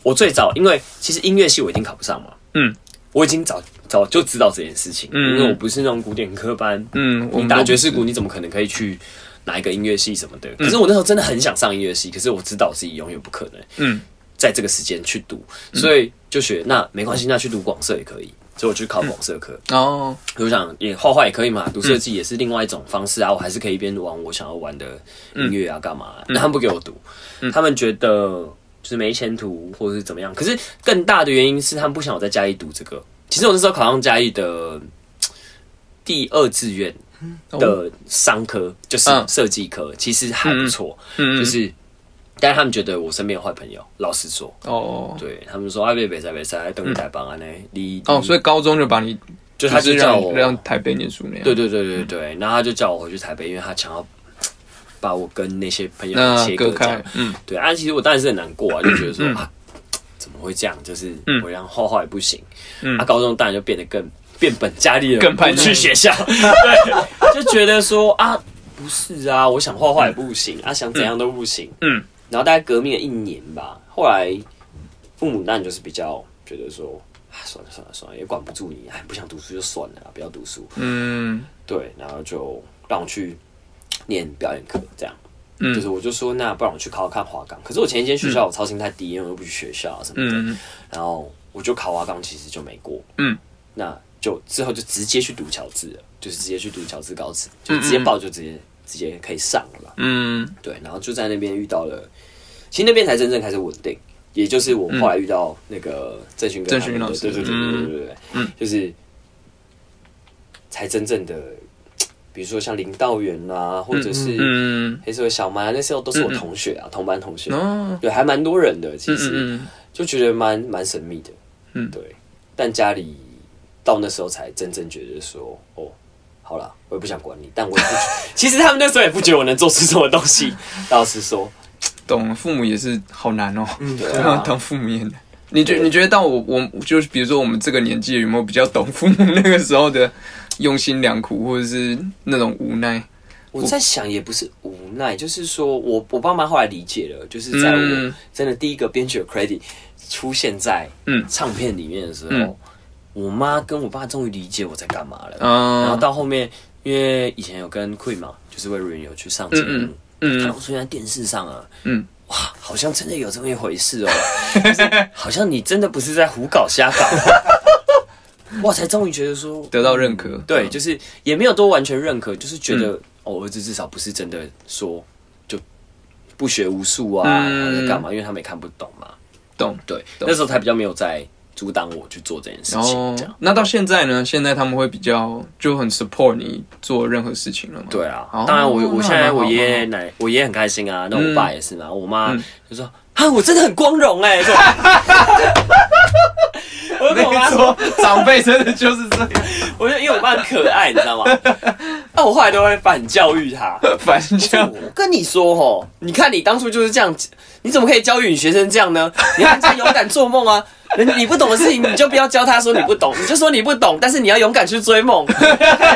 我最早因为其实音乐系我已经考不上嘛，嗯，我已经早早就知道这件事情，嗯。因为我不是那种古典科班，嗯，我你打们都不是爵士鼓，你怎么可能可以去哪一个音乐系什么的？可是我那时候真的很想上音乐系，可是我知道自己永远不可能嗯。在这个时间去读，所以就学那没关系，那去读广社也可以。所以我去考广设科，哦，我想也画画也可以嘛，读设计也是另外一种方式啊，我还是可以一边玩我想要玩的音乐啊，干嘛？那他们不给我读，他们觉得就是没前途或者是怎么样。可是更大的原因是他们不想我在嘉义读这个。其实我那时候考上嘉义的第二志愿的商科，就是嗯设计科，其实还不错。嗯就是但是他们觉得我身边有坏朋友，老实说，哦对他们说啊，别别在别在，等你台帮啊呢，你哦，所以高中就把你就他是就叫我，让让台北念书那样。对对对对对，然后他就叫我回去台北，因为他想要把我跟那些朋友切割隔开嗯对啊，其实我当然是很难过啊，就觉得说啊，怎么会这样？就是嗯我让画画也不行，嗯啊，高中当然就变得更变本加厉了，更叛去学校，对，就觉得说啊，不是啊，我想画画也不行，啊，想怎样都不行，嗯，然后大概革命了一年吧，后来父母当然就是比较觉得说。啊，算了算了算了，也管不住你，哎，不想读书就算了啦，不要读书。嗯对，然后就让我去念表演课，这样。嗯就是我就说，那不然我去考考看华冈。可是我前一间学校我操心太低，因为我又不去学校啊什么的。嗯然后我就考华冈，其实就没过。嗯，那就之后就直接去读乔治了，就是直接去读乔治高职，就直接报就直接直接可以上了嘛。嗯。对，然后就在那边遇到了，其实那边才真正开始稳定，也就是我后来遇到那个郑勋跟他们的郑勋老师。对对对对对对对，嗯。就是才真正的，比如说像林道远啊，或者是嗯黑社会小蛮啊，那时候都是我同学啊，同班同学，哦。对，还蛮多人的，其实、嗯嗯。就觉得蛮蛮神秘的，嗯。对，但家里到那时候才真正觉得说，哦。好了，我也不想管你，但我也不觉，其实他们那时候也不觉得我能做出什么东西。老实说，懂，父母也是好难哦，对啊，当父母也难。你觉你觉得到我我就是比如说我们这个年纪有没有比较懂父母那个时候的用心良苦，或者是那种无奈？我在想也不是无奈，就是说我我爸妈后来理解了，就是在我嗯真的第一个编曲的 credit 出现在嗯唱片里面的时候，嗯我妈跟我爸终于理解我在干嘛了。嗯，然后到后面，因为以前有跟 Queen 嘛，就是魏如云有去上节目，嗯嗯看我出现在电视上啊，嗯，哇，好像真的有这么一回事哦，就是好像你真的不是在胡搞瞎搞，哇，才终于觉得说得到认可，对，就是也没有多完全认可，就是觉得、哦，我儿子至少不是真的说就不学无术啊，嗯。或者干嘛，因为他们也看不懂嘛。懂。对，那时候才比较没有在阻挡我去做这件事情，这样。那到现在呢？现在他们会比较就很 support 你做任何事情了吗？对啊，哦当然我我现在我爷爷奶我爷爷很开心啊，那我爸也是嘛，我妈嗯就说啊，我真的很光荣哎、这种 我跟我妈说，长辈真的就是这样，我就因为我爸很可爱，你知道吗？那我后来都会反教育他，反教我跟你说哦，你看你当初就是这样，你怎么可以教育你学生这样呢？你要这样勇敢做梦啊！人你不懂的事情，你就不要教他说你不懂，你就说你不懂，但是你要勇敢去追梦。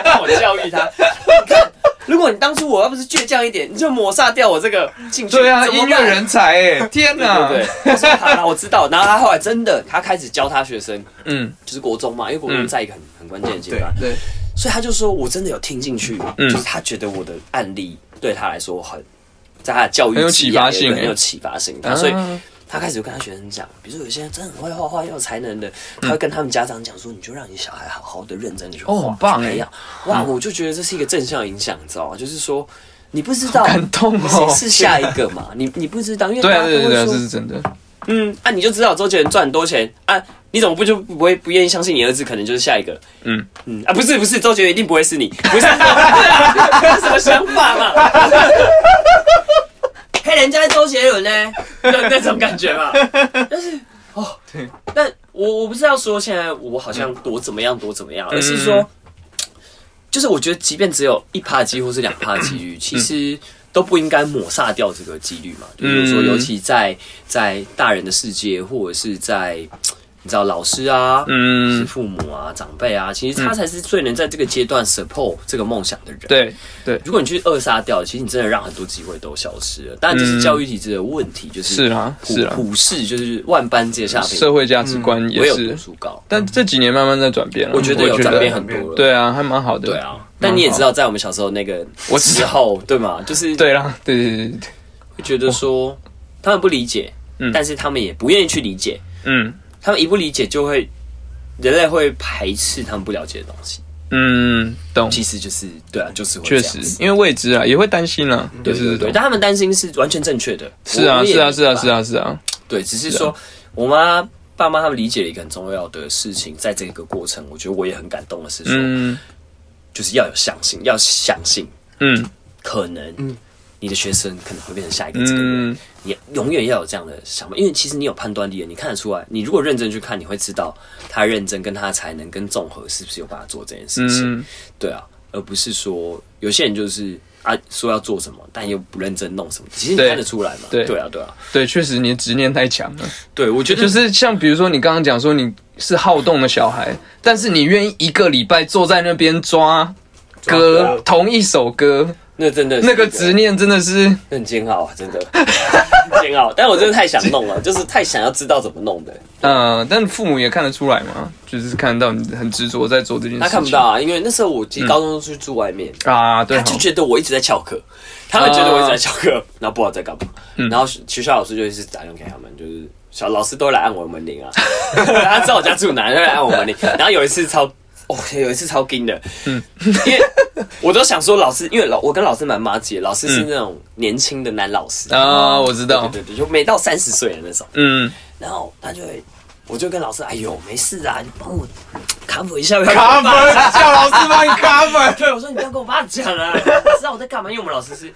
让 我教育他。你看，如果你当初我要不是倔强一点，你就抹杀掉我这个兴趣。对啊，音乐人才哎，天哪！对对对，我说好了，我知道。然后他后来真的，他开始教他学生，嗯，就是国中嘛，因为国中在一个很很关键的阶段，对，所以他就说我真的有听进去，嗯就是他觉得我的案例对他来说很，在他的教育很有启发性欸有启发性。啊所以他开始就跟他学生讲，比如说有些人真的很会画画，又有才能的，他会跟他们家长讲说，你就让你小孩好好的认真的去画，哦很棒欸去培养。哇，我就觉得这是一个正向影响，你知道吗？就是说。你不知道感动哦谁是下一个嘛？你你不知道，因为对啊，对对对这是真的。嗯，啊，你就知道周杰伦赚很多钱啊，你怎么不就不会不愿意相信你儿子可能就是下一个？嗯嗯啊，不是不是，周杰伦一定不会是你，不是这 什么想法嘛？嘿，人家是周杰伦呢，那那种感觉嘛。但是哦，对，但我我不是要说现在我好像多怎么样多怎么样，而是说，就是我觉得即便只有一趴的机会或是两趴的几率，其实。都不应该抹杀掉这个几率嘛，就是说，嗯尤其在在大人的世界，或者是在你知道老师啊，是嗯，父母啊、长辈啊，其实他才是最能在这个阶段 support 这个梦想的人。，对对，如果你去扼杀掉，其实你真的让很多机会都消失了。当然，这是教育体制的问题，就是是啊普是啊普世就是万般皆下品，社会价值观也是，书高。但这几年慢慢在转变了。我觉得有转变很多了。对啊，还蛮好的。对啊，但你也知道，在我们小时候那个时候，对吗？就是对啦，对对对对对，会觉得说他们不理解，嗯但是他们也不愿意去理解。嗯他们一不理解，就会人类会排斥他们不了解的东西。嗯，懂。其实就是对啊，就是会确实因为未知啊，也会担心啦，就对对对，但他们担心是完全正确的。是啊是啊是啊是啊是啊，对，只是说我妈爸妈他们理解了一个很重要的事情，在这个过程，我觉得我也很感动的是说，嗯。就是要有相信，要相信嗯。可能你的学生可能会变成下一个这个人。嗯你永远要有这样的想法，因为其实你有判断力的，你看得出来。你如果认真去看，你会知道他认真跟他的才能跟综合是不是有办法做这件事情。嗯对啊，而不是说有些人就是啊说要做什么，但又不认真弄什么。其实你看得出来嘛。对对啊，对啊，对，确实你的执念太强了。对，我觉得就是像比如说你刚刚讲说你是好动的小孩，但是你愿意一个礼拜坐在那边抓歌同一首歌，那真的是那个执念真的是很煎熬啊，真的很 煎熬。但我真的太想弄了，就是太想要知道怎么弄的。嗯，但父母也看得出来嘛，就是看到你很执着在做这件事情。他看不到啊，因为那时候我其实高中都去住外面，啊，对，他就觉得我一直在翘课，他们觉得我一直在翘课，然后不知道在干嘛。嗯然后学校老师就一直打电话给他们，就是小老师都来按我的门铃啊，他知道我家住哪，他会来按我门铃。然后有一次超。哦，有一次超惊的，嗯，因为我都想说老师，因为老我跟老师蛮妈姐，老师是那种年轻的男老师。啊，我知道，对对对，就没到三十岁的那种。嗯，然后他就会，我就跟老师，哎呦，没事啊，你帮我 cover 一下，卡跟我叫老师帮你卡粉，对，我说你不要跟我爸讲啊，你知道我在干嘛？因为我们老师是，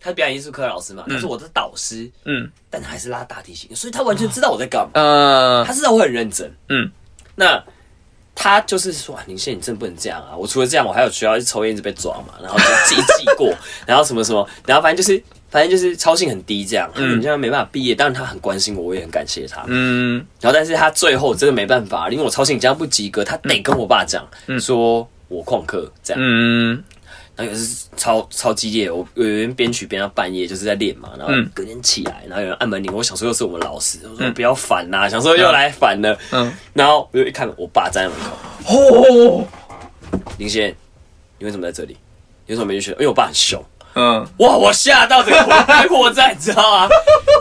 他表演艺术科老师嘛，他是我的导师，嗯。但他还是拉大提琴，所以他完全知道我在干嘛，呃。他知道我很认真。嗯，那他就是说，啊林宪，你真的不能这样啊！我除了这样，我还有需要去抽烟一直被抓嘛，然后就自己记过，然后什么什么，然后反正就是。反正就是操性很低，这样，嗯，这样没办法毕业，但是他很关心我，我也很感谢他。嗯然后，但是他最后真的没办法，因为我操性这样不及格，他得跟我爸讲，说我旷课这样。嗯然后有一次超超激烈，我有人编曲编到半夜，就是在练嘛，然后嗯隔天起来，然后有人按门铃，我想说又是我们老师，我说不要烦呐、想说又来烦了，嗯，然后我就一看，我爸站在门口，哦，林先，你为什么在这里？你为什么没去学？因为我爸很凶，嗯哇，我吓到这个火开火灾，你知道吗？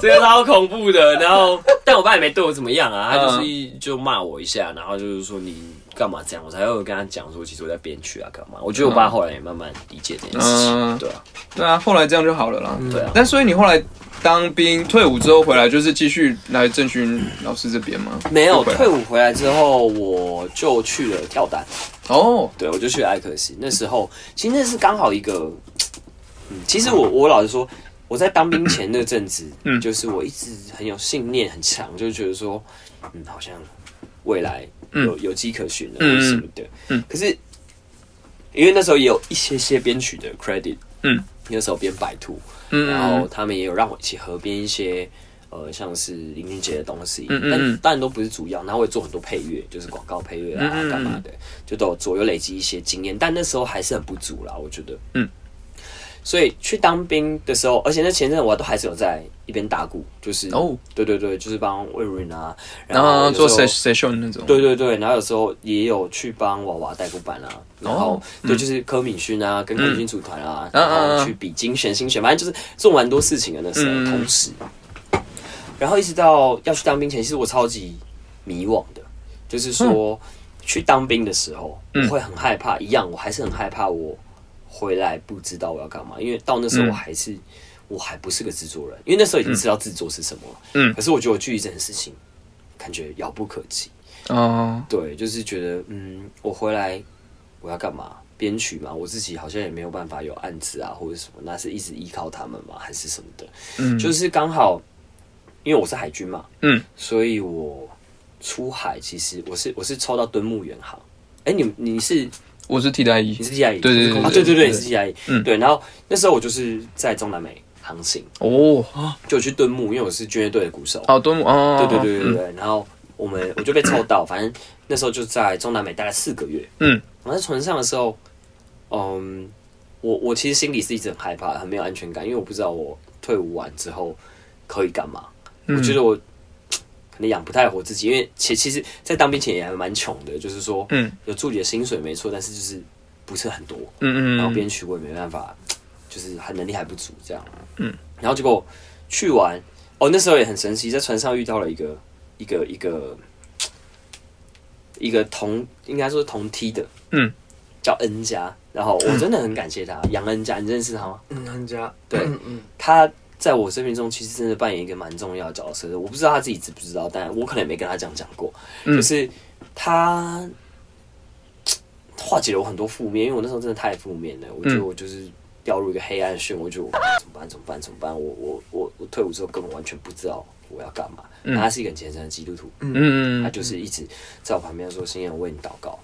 这个超恐怖的。然后，但我爸也没对我怎么样啊，他就是一就骂我一下，然后就是说你干嘛这样，我才会跟他讲说，其实我在编曲啊，干嘛？我觉得我爸后来也慢慢理解这件事情，嗯对啊，对啊，后来这样就好了啦。对啊。但所以你后来当兵退伍之后回来，就是继续来郑勋老师这边吗？没有退伍回来之后，我就去了跳蛋，哦，对我就去了艾克斯。那时候其实那是刚好一个，嗯，其实我我老实说，我在当兵前那阵子，嗯就是我一直很有信念很强，就觉得说，嗯，好像未来有、有迹可循的，什么的。嗯可是因为那时候也有一些些编曲的 credit，嗯，那时候编白兔，嗯然后他们也有让我一起合编一些。呃，像是林俊杰的东西，嗯嗯嗯但当然都不是主要，然后我也做很多配乐，就是广告配乐啊，干嘛的，就都有做，有累积一些经验，但那时候还是很不足啦，我觉得。嗯。所以去当兵的时候，而且那前阵我都还是有在一边打鼓，就是哦，对对对，就是帮魏如云啊，然后做 session 那种，对对对，然后有时候也有去帮娃娃代鼓班啊，然后、哦对，就是柯敏勋啊，跟空军组团啊，嗯。然后去比精选新选，反正就是做蛮多事情的那时候，嗯。同时，然后一直到要去当兵前，其实我超级迷惘的，就是说、去当兵的时候，嗯。我会很害怕，一样，我还是很害怕我回来不知道我要干嘛，因为到那时候嗯我还是、我还不是个制作人，因为那时候已经知道制作是什么了，嗯可是我觉得我距离这件事情感觉遥不可及。哦，对，就是觉得，嗯，我回来我要干嘛？编曲嘛，我自己好像也没有办法有案子啊，或者什么，那是一直依靠他们嘛？还是什么的？嗯，就是刚好，因为我是海军嘛，嗯，所以我出海其实我是我是抽到敦木远航。哎、你你是我是替代役。你，是替代役对对对啊，对对对，你是替代役。嗯。对。然后那时候我就是在中南美航行，哦，就去敦木，因为我是军乐队的鼓手，好多幕哦，对对对对嗯。对，然后我们我就被抽到，反正那时候就在中南美待了四个月。嗯，我在船上的时候，嗯，我我其实心里是一直很害怕，很没有安全感，因为我不知道我退伍完之后可以干嘛。嗯。我觉得我可能养不太活自己，因为其其实，在当兵前也还蛮穷的，就是说，嗯，有助理的薪水没错，但是就是不是很多。嗯嗯，然后编曲我也没办法，就是还能力还不足这样。嗯，然后结果去玩，哦，那时候也很神奇，在船上遇到了一个一个一个一个同应该说是同梯的，嗯，叫恩家。然后我真的很感谢他，杨恩家，你认识他吗？嗯，他家对嗯嗯，他在我生命中其实真的扮演一个蛮重要的角色的。我不知道他自己知不知道，但我可能也没跟他这样讲过。嗯就是他化解了我很多负面，因为我那时候真的太负面了。我觉得我就是掉入一个黑暗漩涡，就怎么办？怎么办？怎么办？我我我我退伍之后根本完全不知道我要干嘛。那他是一个很虔诚的基督徒，嗯他就是一直在我旁边说：“心妍，我为你祷告。”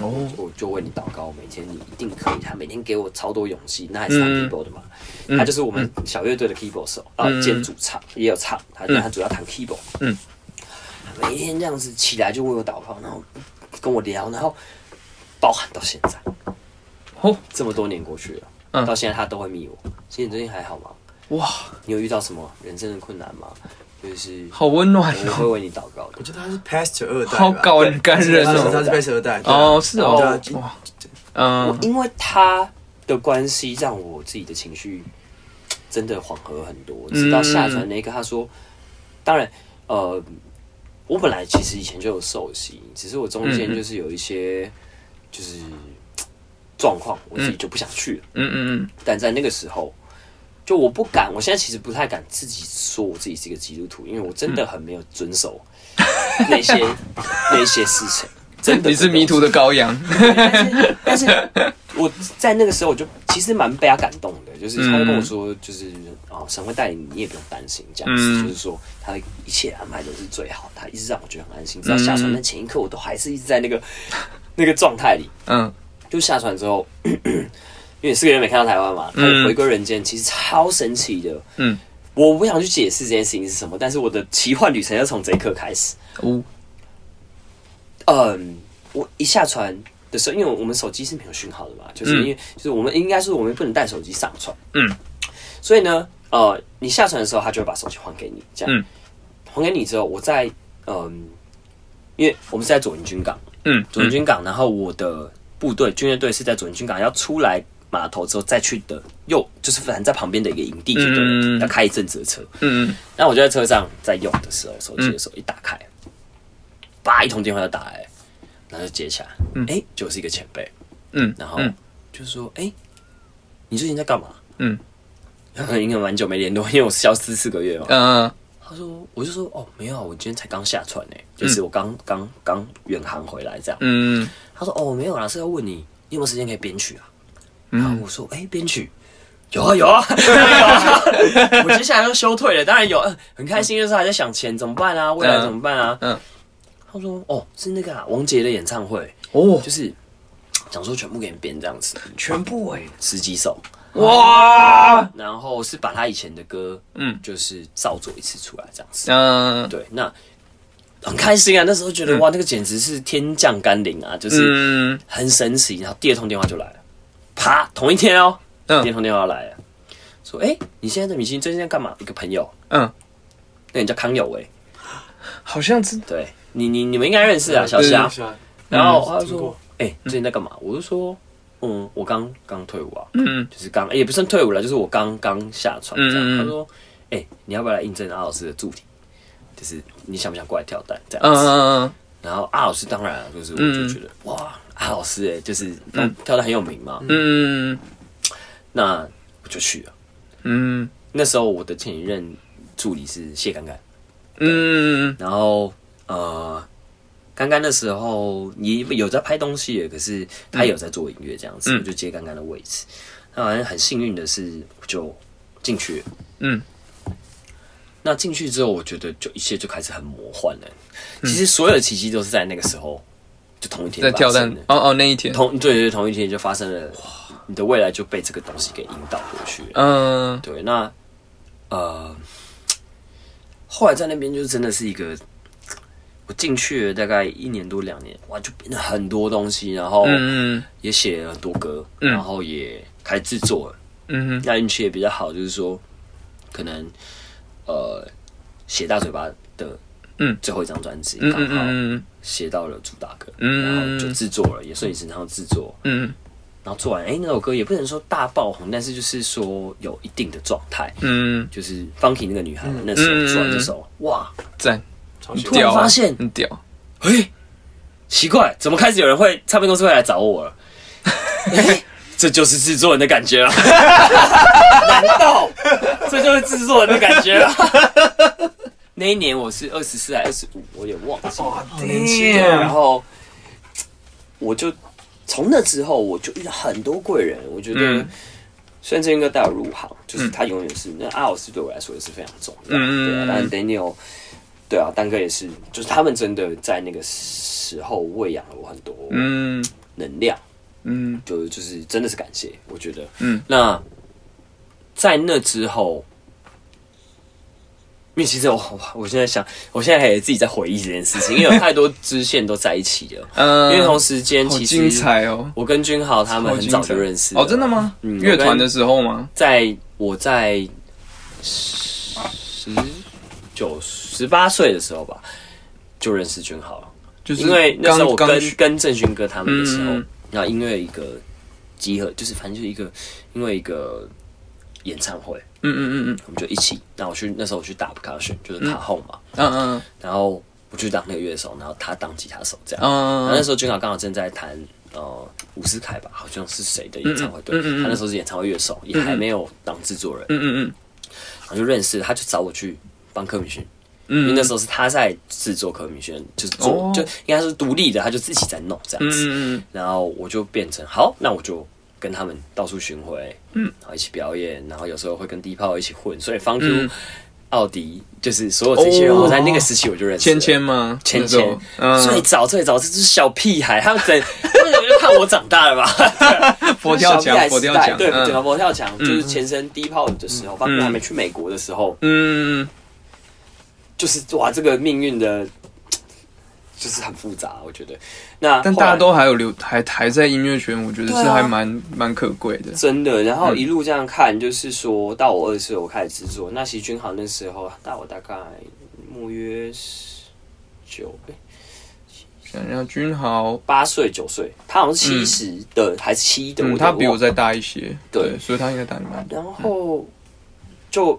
哦，我就为你祷告，每天你一定可以。他每天给我超多勇气，那还是弹嗯 keyboard 的嘛，他就是我们小乐队的 keyboard 手啊，兼主唱也有唱，他他主要弹 keyboard。嗯，每天这样子起来就为我祷告，然后跟我聊，然后包含到现在，哦，这么多年过去了，嗯到现在他都会密我。其实你最近还好吗？哇，你有遇到什么人生的困难吗？就是好温暖哦，我会为你祷告的我。觉得他是 Pastor 二代吧，好感感人他是他哦。是 Pastor 二代。对啊哦，是哦对啊今，哇，嗯，因为他的关系，让我自己的情绪真的缓和很多。直到下船那一刻，他说：“当然，呃，我本来其实以前就有受洗，只是我中间就是有一些就是状况，我自己就不想去了。嗯嗯但在那个时候，就我不敢，我现在其实不太敢自己说我自己是一个基督徒，因为我真的很没有遵守那些 那些事情。真嗯，的，你是迷途的羔羊，但是但是我在那个时候我就其实蛮被他感动的，就是他就跟我说，就是哦，神会带领你，你也不用担心这样子，嗯就是说他的一切安排都是最好的，他一直让我觉得很安心。直到下船的前一刻，我都还是一直在那个那个状态里。嗯就下船之后，因为四个月没看到台湾嘛，他嗯回归人间，其实超神奇的。嗯，我不想去解释这件事情是什么，但是我的奇幻旅程要从这一刻开始。哦，嗯，我一下船的时候，因为我们手机是没有讯号的嘛，就是因为、就是我们应该是我们不能带手机上船，嗯，所以呢，呃，你下船的时候，他就会把手机还给你，这样，嗯。还给你之后，我在嗯，因为我们是在左营军港，嗯左营军港，然后我的部队军乐队是在左营军港，要出来码头之后再去的，又就是反正在旁边的一个营地，就对了，嗯要开一阵子的车，嗯然后我就在车上在用的时候，手机的时候一打开，叭一通电话就打来，然后就接起来，哎、就是一个前辈，嗯，然后嗯就说，哎、你最近在干嘛？嗯，应该蛮久没联络，因为我消失四个月嘛。嗯他说，我就说，哦，没有啊，我今天才刚下船呢、就是我刚刚刚远航回来这样。嗯。他说，哦，没有啦，是要问你，你有没有时间可以编曲啊？然后我说，哎、编曲。有啊有啊有啊！我接下来要休退了，当然有，嗯很开心，就是还在想钱怎么办啊，未来怎么办啊？嗯。他说哦，是那个啊，王杰的演唱会，哦。就是想说全部给你编这样子，全部哎，十几首，哇，然后是把他以前的歌，嗯。就是照做一次出来这样子。嗯。对，那很开心啊，那时候觉得、哇，那个简直是天降甘霖啊，就是嗯。很神奇。然后第二通电话就来了，啪，同一天哦，嗯。通电话来。了，说哎、你现在在米其林最近在干嘛？一个朋友，嗯，那人叫康有为，好像是。对你你你们应该认识啊，小虾。啊，然后他就说听过：“哎、最近在干嘛？”我就说：“嗯，我刚刚退伍啊，嗯就是刚也不算退伍了，就是我刚刚下船这样。嗯。嗯嗯他说：“哎、你要不要来应征阿老师的助理？就是你想不想过来跳蛋？这嗯样子？”嗯嗯然后阿老师当然啊就是我就觉得、哇，阿老师哎、就是跳的很有名嘛，嗯那我就去了。嗯。那时候我的前一任助理是谢刚刚，嗯然后呃，刚刚的时候你有在拍东西耶，可是他有在做音乐这样子，嗯。我就接刚刚的位置。那好像很幸运的是，我就进去了。嗯。那进去之后，我觉得就一切就开始很魔幻了。其实所有的奇迹都是在那个时候，就同一天在跳蛋发生的。哦哦那一天，同对对同一天就发生了，你的未来就被这个东西给引导过去。嗯。对，那呃，后来在那边就真的是一个，我进去了大概一年多两年，哇，就变了很多东西，然后嗯也写了很多歌，嗯。然后也开始制作了。嗯那运气也比较好，就是说可能呃写大嘴巴的嗯。最后一张专辑嗯刚好嗯写到了主打歌，嗯然后就制作了，也顺理成章制作，嗯。然后做完，哎、那首歌也不能说大爆红，但是就是说有一定的状态。嗯，就是 Funky 那个女孩，那时候做完这首，哇，赞，超喜欢突然发现？很屌，哎、奇怪，怎么开始有人会唱片公司会来找我了？哎这就是制作人的感觉啊！难道？这就是制作人的感觉啊？那一年我是二十四还是二十五，我也忘记了。好年轻对，然啊！后我就从那之后，我就遇到很多贵人。我觉得嗯虽然这应该带我入行，就是他永远是、那阿老师对我来说也是非常重要，嗯嗯对啊嗯，但 Daniel，对啊，丹哥也是，就是他们真的在那个时候喂养了我很多嗯能量，嗯就就是真的是感谢，我觉得，嗯，那在那之后。因为其实我我现在想，我现在还自己在回忆这件事情，因为有太多支线都在一起了。嗯，因为同时间其实彩哦，我跟君豪他们很早就认识哦，真的吗？嗯乐团的时候吗？在我在十九十八岁的时候吧，就认识君豪了。就是因为那时候我跟跟郑勋哥他们的时候嗯，然后因为一个集合，就是反正就是一个因为一个演唱会，嗯嗯嗯嗯。我们就一起。那我去那时候我去打 percussion，就是卡后嘛，嗯嗯然后我去当那个乐手，然后他当吉他手这样。然后嗯。那时候君豪刚好正在弹呃伍思凯吧，好像是谁的演唱会，对，嗯嗯嗯嗯。他那时候是演唱会乐手，也还没有当制作人，嗯嗯嗯然后就认识，他就找我去帮柯敏勋。因为嗯那时候是他在制作柯敏轩，就是做、哦。就应该是独立的，他就自己在弄这样子。嗯嗯。然后我就变成好，那我就跟他们到处巡回，嗯，然后一起表演，然后有时候会跟低炮一起混，所以方 Q、嗯。奥迪就是所有这些人，哦。我在那个时期我就认识了。芊芊吗？芊芊，嗯，最早最早这是小屁孩，他们整他们就看我长大了吧？佛跳墙，佛跳墙，对对，佛跳墙就是前身低炮的时候，方 Q 嗯还没去美国的时候，嗯，就是哇，这个命运的，就是很复杂，我觉得。那但大家都还有留，还还在音乐圈，我觉得是还蛮蛮可贵的。真的，然嗯后一路这样看，就是说到我二十岁，我开始制作。那其实君豪那时候大我大概莫约十九诶想要君豪，八岁九岁，他好像是七十的、还是七的，嗯，他比我。再大一些，对对，所以他应该大你蛮多。然后就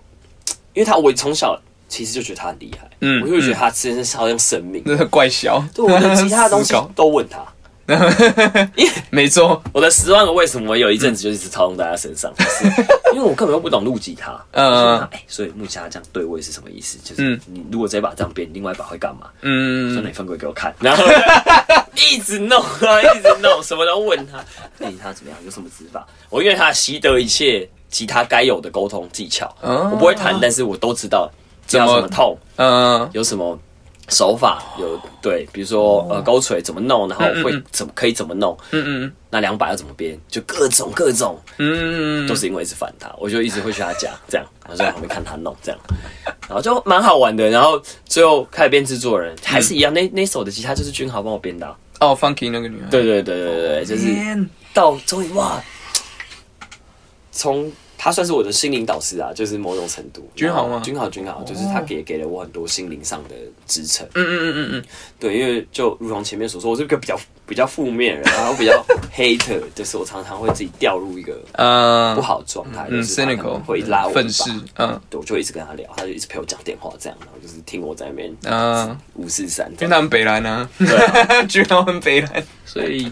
因为他我从小其实就觉得他很厉害，嗯我就会觉得他真的是好像神明。那个怪小，对我的其他的东西 都问他，没错，我的十万个为什么有一阵子就一直套用在他身上，就是因为我根本就不懂录吉他，嗯嗯，哎，所以木吉他这样对位是什么意思？就是嗯。你如果这一把这样变，另外一把会干嘛？说嗯你分轨给我看，然后一直弄啊，一直弄，什么都问他，哎，他怎么样？有什么指法？我因为他习得一切吉他该有的沟通技巧，哦。我不会弹，但是我都知道怎么痛，嗯有什么手法，有对，比如说呃勾锤怎么弄，然后会怎么可以怎么弄，嗯嗯那两把要怎么编，就各种各种，嗯，都是因为一直烦他，我就一直会去他家这样，然后就在旁边看他弄这样，然后就蛮好玩的。然后最后开始编制作人，还是一样，那那首的吉他就是君豪帮我编的啊、哦，Funky 那个女孩，对对对对对，就是天到终于哇，从他算是我的心灵导师啊，就是某种程度。君豪吗？君豪君豪，就是他给给了我很多心灵上的支撑。嗯嗯嗯嗯嗯对，因为就如同前面所说，我是一个比较比较负面人，然后比较 hater，就是我常常会自己掉入一个呃，不好的状态，嗯就是，cynical 会拉我一把。愤世，嗯。对，我就一直跟他聊，他就一直陪我讲电话，这样，然后就是听我在那边嗯，五四三。因为他们北兰啊，对啊，君豪很北兰。所以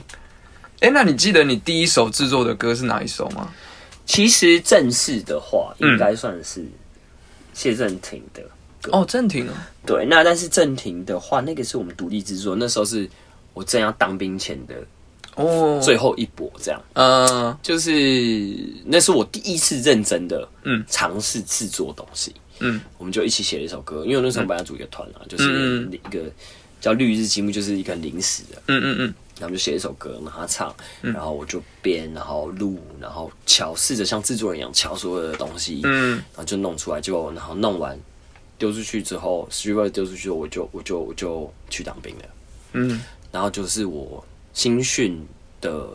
哎，那你记得你第一首制作的歌是哪一首吗？其实正式的话，嗯。应该算是谢振廷的歌。哦，正廷啊，对，那但是正廷的话，那个是我们独立制作，那时候是我正要当兵前的哦，最后一搏，这样。嗯就是那是我第一次认真的嗯。尝试制作东西，嗯。我们就一起写了一首歌，因为我那时候本来组一个团啊，就是嗯一个叫绿日积木，就是一个很临时的，嗯嗯嗯然后就写一首歌，然后他唱，然后我就编，然后录，然后敲，试着像制作人一样敲所有的东西，嗯然后就弄出来，就然后弄完丢出去之后 s t r e e 丢出去我就我就我就去当兵了。嗯然后就是我新训的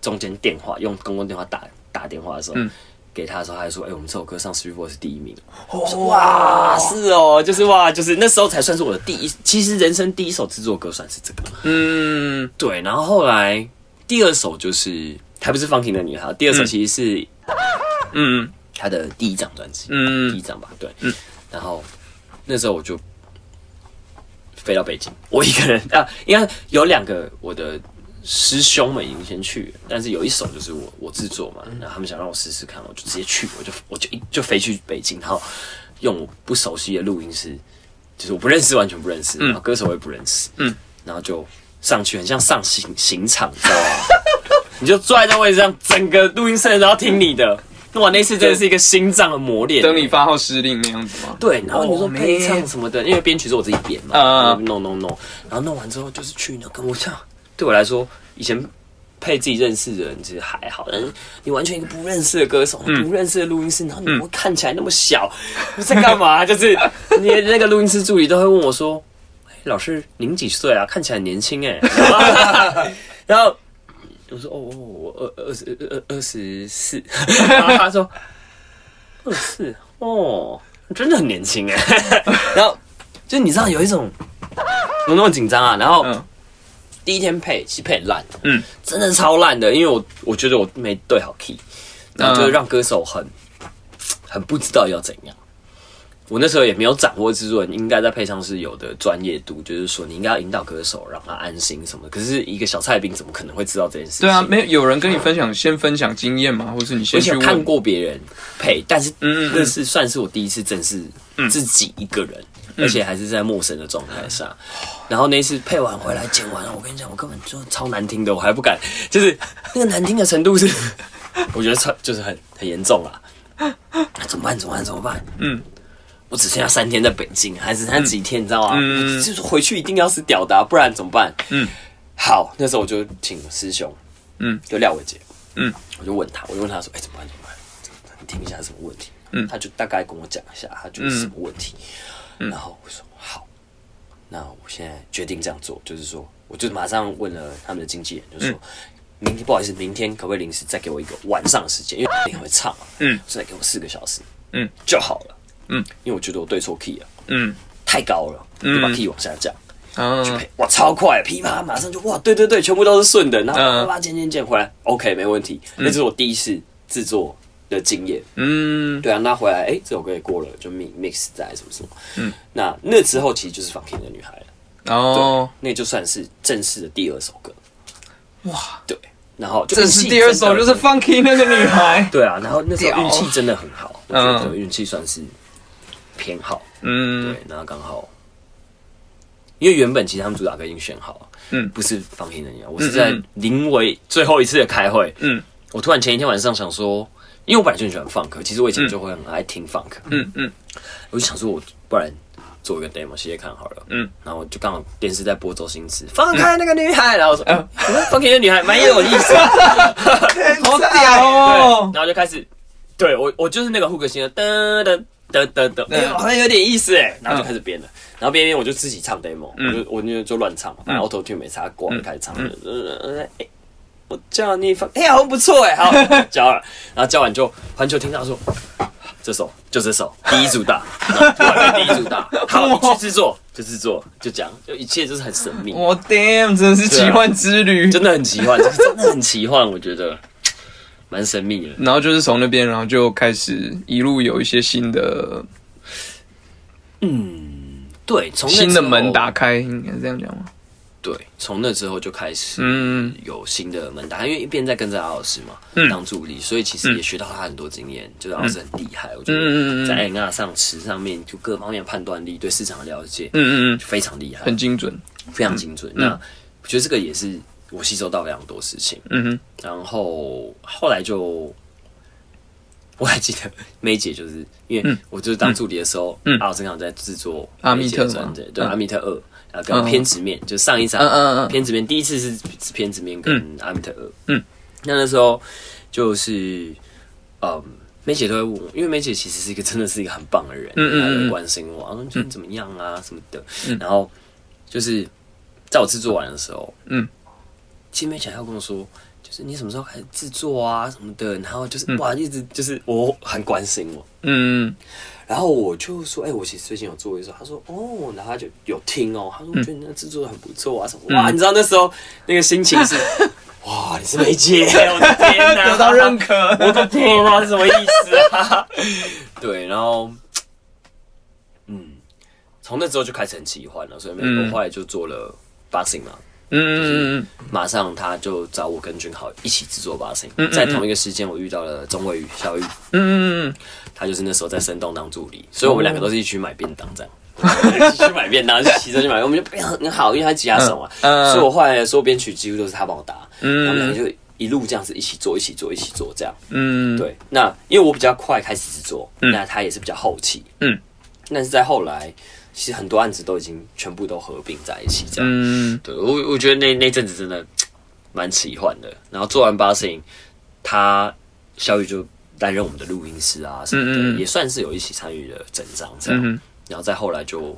中间电话，用公共电话打打电话的时候，嗯给他的时候，他就说：“哎、我们这首歌上 s t r e e 是第一名。”我说：“哇，是哦，就是哇，就是那时候才算是我的第一，其实人生第一首制作歌算是这个。嗯。对，然后后来第二首就是还不是方婷的女孩，第二首其实是嗯。他的第一张专辑，嗯。第一张吧，对，嗯。然后那时候我就飞到北京，我一个人啊，应该有两个我的师兄们已经先去了，但是有一首就是我我制作嘛，然后他们想让我试试看，我就直接去，我就我就一就飞去北京，然后用我不熟悉的录音室，就是我不认识，完全不认识，然后歌手我也不认识，嗯，然后就上去，很像上刑刑场，你知道吗？你就坐在那位置上，整个录音室都要听你的。哇，那次真的是一个心脏的磨练。等你发号施令那样子吗？对，然后你说 Oh, 配唱什么的，因为编曲是我自己编嘛，嗯嗯弄弄弄，然后弄完之后就是去那跟我讲，对我来说，以前配自己认识的人其实还好，但是你完全一个不认识的歌手，嗯不认识的录音师，然后你会看起来那么小，你在干嘛？就是你的那个录音室助理都会问我说：“哎老师，您几岁啊？看起来很年轻哎。”然后我说：“哦，哦我二二十二二十四。”然后他说：“二十四哦，真的很年轻哎。”然后就你知道有一种我那么紧张啊，然后嗯第一天配其实配很烂，嗯，真的超烂的，因为我我觉得我没对好 key，然后就让歌手很很不知道要怎样。我那时候也没有掌握制作人应该在配上是有的专业度，就是说你应该要引导歌手让他安心什么的。可是一个小菜饼怎么可能会知道这件事情？对啊，没有有人跟你分享，先分享经验嘛，或是你先去看过别人配，但是那是算是我第一次正式自己一个人，而且还是在陌生的状态下。然后那一次配完回来剪完了，我跟你讲，我根本就超难听的，我还不敢，就是那个难听的程度是，我觉得超就是很很严重啊。怎么办？怎么办？怎么办？嗯，我只剩下三天在北京，还只剩下几天，你知道吗？嗯就是回去一定要是屌的啊、不然怎么办？嗯，好，那时候我就请师兄，嗯，就廖伟杰，嗯，我就问他，我就问他说，哎、怎么办？怎么办？你听一下什么问题？嗯他就大概跟我讲一下，他觉得是什么问题。然后我说好，那我现在决定这样做，就是说，我就马上问了他们的经纪人，就是说。明天不好意思，明天可不可以临时再给我一个晚上的时间？因为你很会唱嘛，嗯，就再给我四个小时，嗯就好了，嗯，因为我觉得我对错 key 了，嗯太高了，就把 key 往下降，啊就配哇超快，噼啪马上就哇，对对对，全部都是顺的，然后嗯啪啪剪剪剪回来，OK 没问题，那是我第一次制作的经验，嗯。对啊，那回来哎、这首歌也过了，就 mix mix 在什么什么，嗯，那那之后其实就是放 King 的女孩了，哦。那就算是正式的第二首歌，哇，对，然后正式第二首，就是 Funky 那个女孩。对啊，然后那时候运气真的很好，我嗯。觉得运气算是偏好，嗯。对，然后刚好，因为原本其实他们主打歌已经选好了，嗯。不是放听人家，我是在临尾最后一次的开会，嗯。我突然前一天晚上想说，因为我本来就很喜欢放歌，其实我以前就会很爱听放歌，嗯嗯。我就想说，我不然做一个 demo 写写看好了，嗯，然后就刚好电视在播周星驰，放开那个女孩，然后我说，嗯，放开那个女孩蛮有意思，好屌，哦！然后就开始，对我我就是那个 hook 型的噔噔噔噔噔，哎、好像有点意思哎，然后就开始编了，然后编一编我就自己唱 demo，、我就我就就乱唱嘛，然后 auto tune 没插过，就开始唱，呃哎、我叫你放，哎、好像不错哎，好 教了，然后教完就环球听到说。这首就这首第一主打，第一主打，好，你去制作就制作，就这样，就一切就是很神秘，我 damn，真的是奇幻之旅。真的很奇幻，这个真的很奇幻，我觉得蛮神秘的。然后就是从那边，然后就开始一路有一些新的嗯对，从新的门打开，应该这样讲吗？对，从那之后就开始嗯有新的门打开，因为一边在跟着阿老师嘛，嗯。当助理，所以其实也学到他很多经验，就是阿老师很厉害，我觉得在 N R 上词上面就各方面判断力、对市场的了解，嗯嗯嗯，非常厉害，很精准。非常精准。那我觉得这个也是我吸收到非常多事情，嗯哼，然后后来就。我还记得梅姐，就是因为我就是当助理的时候，嗯。阿老师刚好在制作阿密特嘛，对嗯。阿密特二，然后跟嗯。偏执面，就上一场偏执面第一次是是偏执面跟阿米特尔，嗯，那那时候就是嗯，梅姐都会问我，因为梅姐其实是一个真的是一个很棒的人，嗯嗯嗯她会关心我，然后说你怎么样啊什么的，然后就是在我制作完的时候，嗯，其实梅姐还要跟我说。就是你什么时候开始制作啊什么的，然后就是、嗯。哇，一直就是我很关心我，嗯然后我就说，哎、我其实最近有做一首，他说，哦，然后他就有听哦，他说，我觉得你那制作的很不错啊，什么，哇，你知道那时候那个心情是，哇，你是梅姐，我的天哪，得到认可。我的天哪，是什么意思啊？对，然后，嗯，从那之后就开始很奇幻了，所以美嗯。我后来就做了 boxing 嘛，嗯嗯嗯马上他就找我跟君豪一起制作 boxing，、嗯嗯在同一个时间我遇到了钟伟宇、小玉，嗯嗯他就是那时候在生动当助理，所以我们两个都是一起去买便当这样。一起去买便当，就 骑车去买，我们就变很好，因为他吉他手嘛，嗯。嗯所以我后来的编曲几乎都是他帮我打，嗯。他们两个就一路这样子一起做，一起做，一起做这样。嗯，对，那因为我比较快开始制作，那他也是比较后期，嗯，但是在后来，其实很多案子都已经全部都合并在一起，这样。嗯。对我，我觉得那那阵子真的蛮奇幻的。然后做完 Bossing，他小雨就担任我们的录音师啊什么的，嗯嗯嗯也算是有一起参与了整张这样。然后再后来就，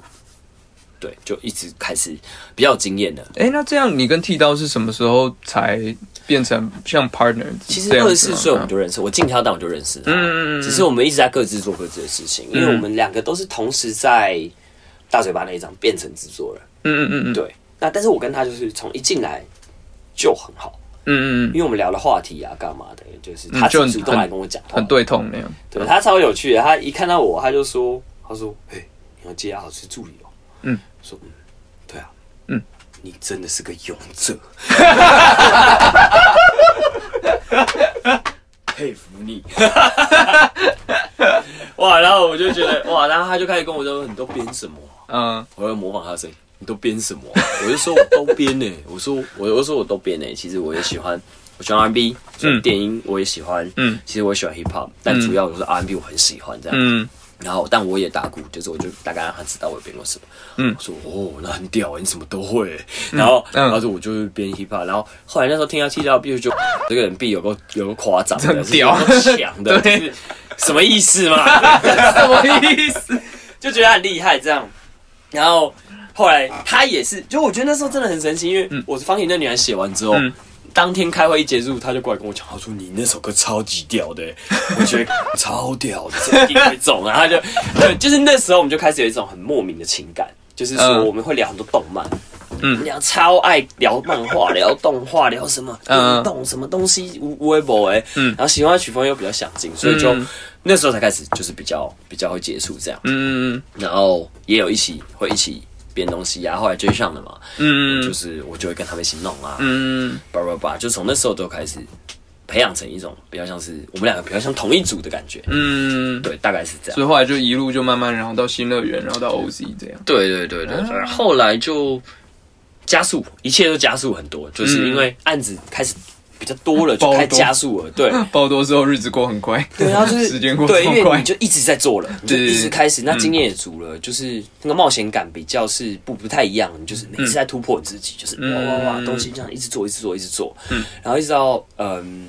对，就一直开始比较有经验的。哎，那这样你跟剃刀是什么时候才变成像 partner？其实二十四岁我们就认识，我进跳档我就认识他，嗯嗯嗯只是我们一直在各自做各自的事情，因为我们两个都是同时在大嘴巴那一张变成制作人，嗯嗯嗯嗯，对。那但是我跟他就是从一进来就很好，嗯嗯因为我们聊的话题啊，干嘛的，就是他嗯就很主动来跟我讲话，很对痛那样。对他超有趣的，他一看到我他就说，他说，嘿，你要接阿好吃助理哦，嗯，说嗯，对啊，嗯，你真的是个勇者，佩服你，哇！然后我就觉得哇，然后他就开始跟我说，你都编什么啊、嗯。我要模仿他的声音，你都编什么啊、我就说我都编呢、我说我我说我都编呢、其实我也喜欢，我喜欢 R&B，电音我也喜欢，嗯其实我也喜欢 Hip Hop，但主要我是 R&B 我很喜欢这样。嗯然后但我也打鼓，就是我就大概让他知道我编过什么。嗯我说哦，那很屌欸，你什么都会。然后嗯然后就我就是编 Hip Hop，然后后来那时候听他踢到 B 就这个人 B 有个有个夸张的，很屌强的，就对是什么意思嘛？什么意思？就觉得他很厉害这样。然后后来他也是，就我觉得那时候真的很神奇，因为我是方婷那女孩写完之后。嗯。当天开会一结束，他就过来跟我讲，他说你那首歌超级屌的，我觉得超屌的，这一定会中。然后他就，对，就是那时候我们就开始有一种很莫名的情感，就是说嗯。我们会聊很多动漫，嗯。我们聊超爱聊漫画、聊动画、聊什么嗯运动、什么东西无微博哎，嗯。然后喜欢的曲风又比较相近，所以就嗯。那时候才开始就是比较比较会接触这样。嗯。然后也有一起会一起编东西啊，后来追上了嘛，嗯。就是我就会跟他们一起弄啊，嗯。叭叭叭，就从那时候都开始培养成一种比较像是我们两个比较像同一组的感觉，嗯，对，大概是这样。所以后来就一路就慢慢，然后到新乐园，然后到 OZ 这样。对对对对对，后来就加速，一切都加速很多，就是因为案子开始比较多了，就开始加速了，对。爆多之后日子过很快，对，然后就是时间过对，因为你就一直在做了，你就一直开始，那经验也足了，就是那个冒险感比较是不不太一样，你就是每次在突破自己，就是哇哇哇，嗯。东西这样一直做，一直做，一直做，然后一直到嗯，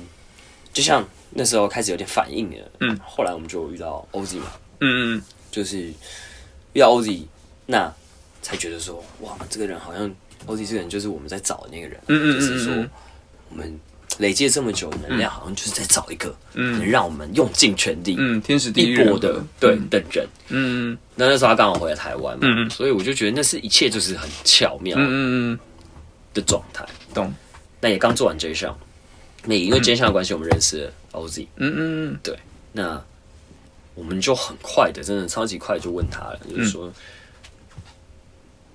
就像那时候开始有点反应了，嗯。后来我们就遇到 OZ 嘛，嗯嗯。就是遇到 OZ，那才觉得说，哇，这个人好像 OZ 这个人就是我们在找的那个人，嗯嗯嗯就是说嗯嗯。我们累积了这么久的能量，好像就是在找一个能让我们用尽全力，嗯，天时地利一人和。搏的对的人。嗯。那那时候他刚好回来台湾嘛，嗯嗯。所以我就觉得那是一切就是很巧妙嗯嗯嗯，的状态。懂。那也刚做完 J 项，那也因为 J 项的关系，我们认识了 OZ。嗯嗯。对，那我们就很快的，真的超级快就问他了，就是说，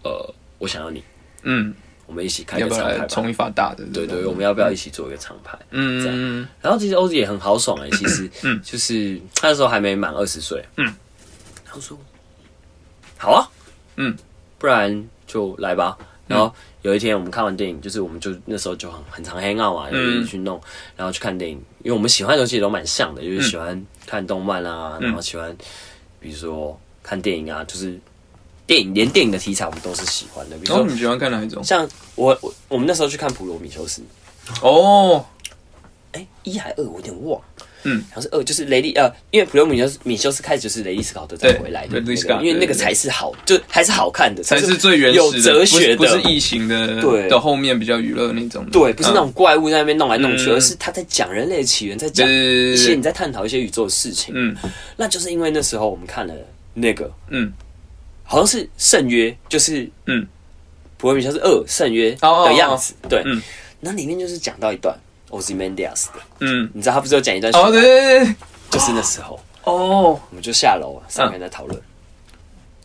呃，我想要你，嗯，我们一起开个厂牌冲一发大的？对对，我们要不要一起做一个厂牌？嗯这样。嗯然后其实欧子也很豪爽哎、其实，嗯。就是他那时候还没满二十岁，嗯，他说，好啊，嗯，不然就来吧。然后有一天我们看完电影，就是我们就那时候就很很常 hang out 嘛，就嗯一起去弄，然后去看电影，因为我们喜欢的东西也都蛮像的，就是喜欢看动漫啊，嗯。然后喜欢比如说看电影啊，就是电影连电影的题材我们都是喜欢的，比如说然后你喜欢看哪一种？像我我我们那时候去看《普罗米修斯》，哦，哎，一还二，我有点忘。嗯，好像是二，就是雷利呃，因为普罗米修斯米修斯开始就是雷利斯考特再回来的因为那个才是好，就还是好看的，才是最原始的，有哲学的，不是不是异形的，对。的后面比较娱乐那种的，对，不是那种怪物在那边弄来弄去，嗯。而是他在讲人类的起源，在讲一些你在探讨一些宇宙的事情。嗯。那就是因为那时候我们看了那个，嗯好像是圣约，就是嗯。普罗米修斯二圣约哦哦哦的样子，对。嗯，那里面就是讲到一段 Ozymandias 的，嗯，你知道他不是有讲一段，哦对对对对，就是那时候。哦，我们就下楼，三个人在讨论。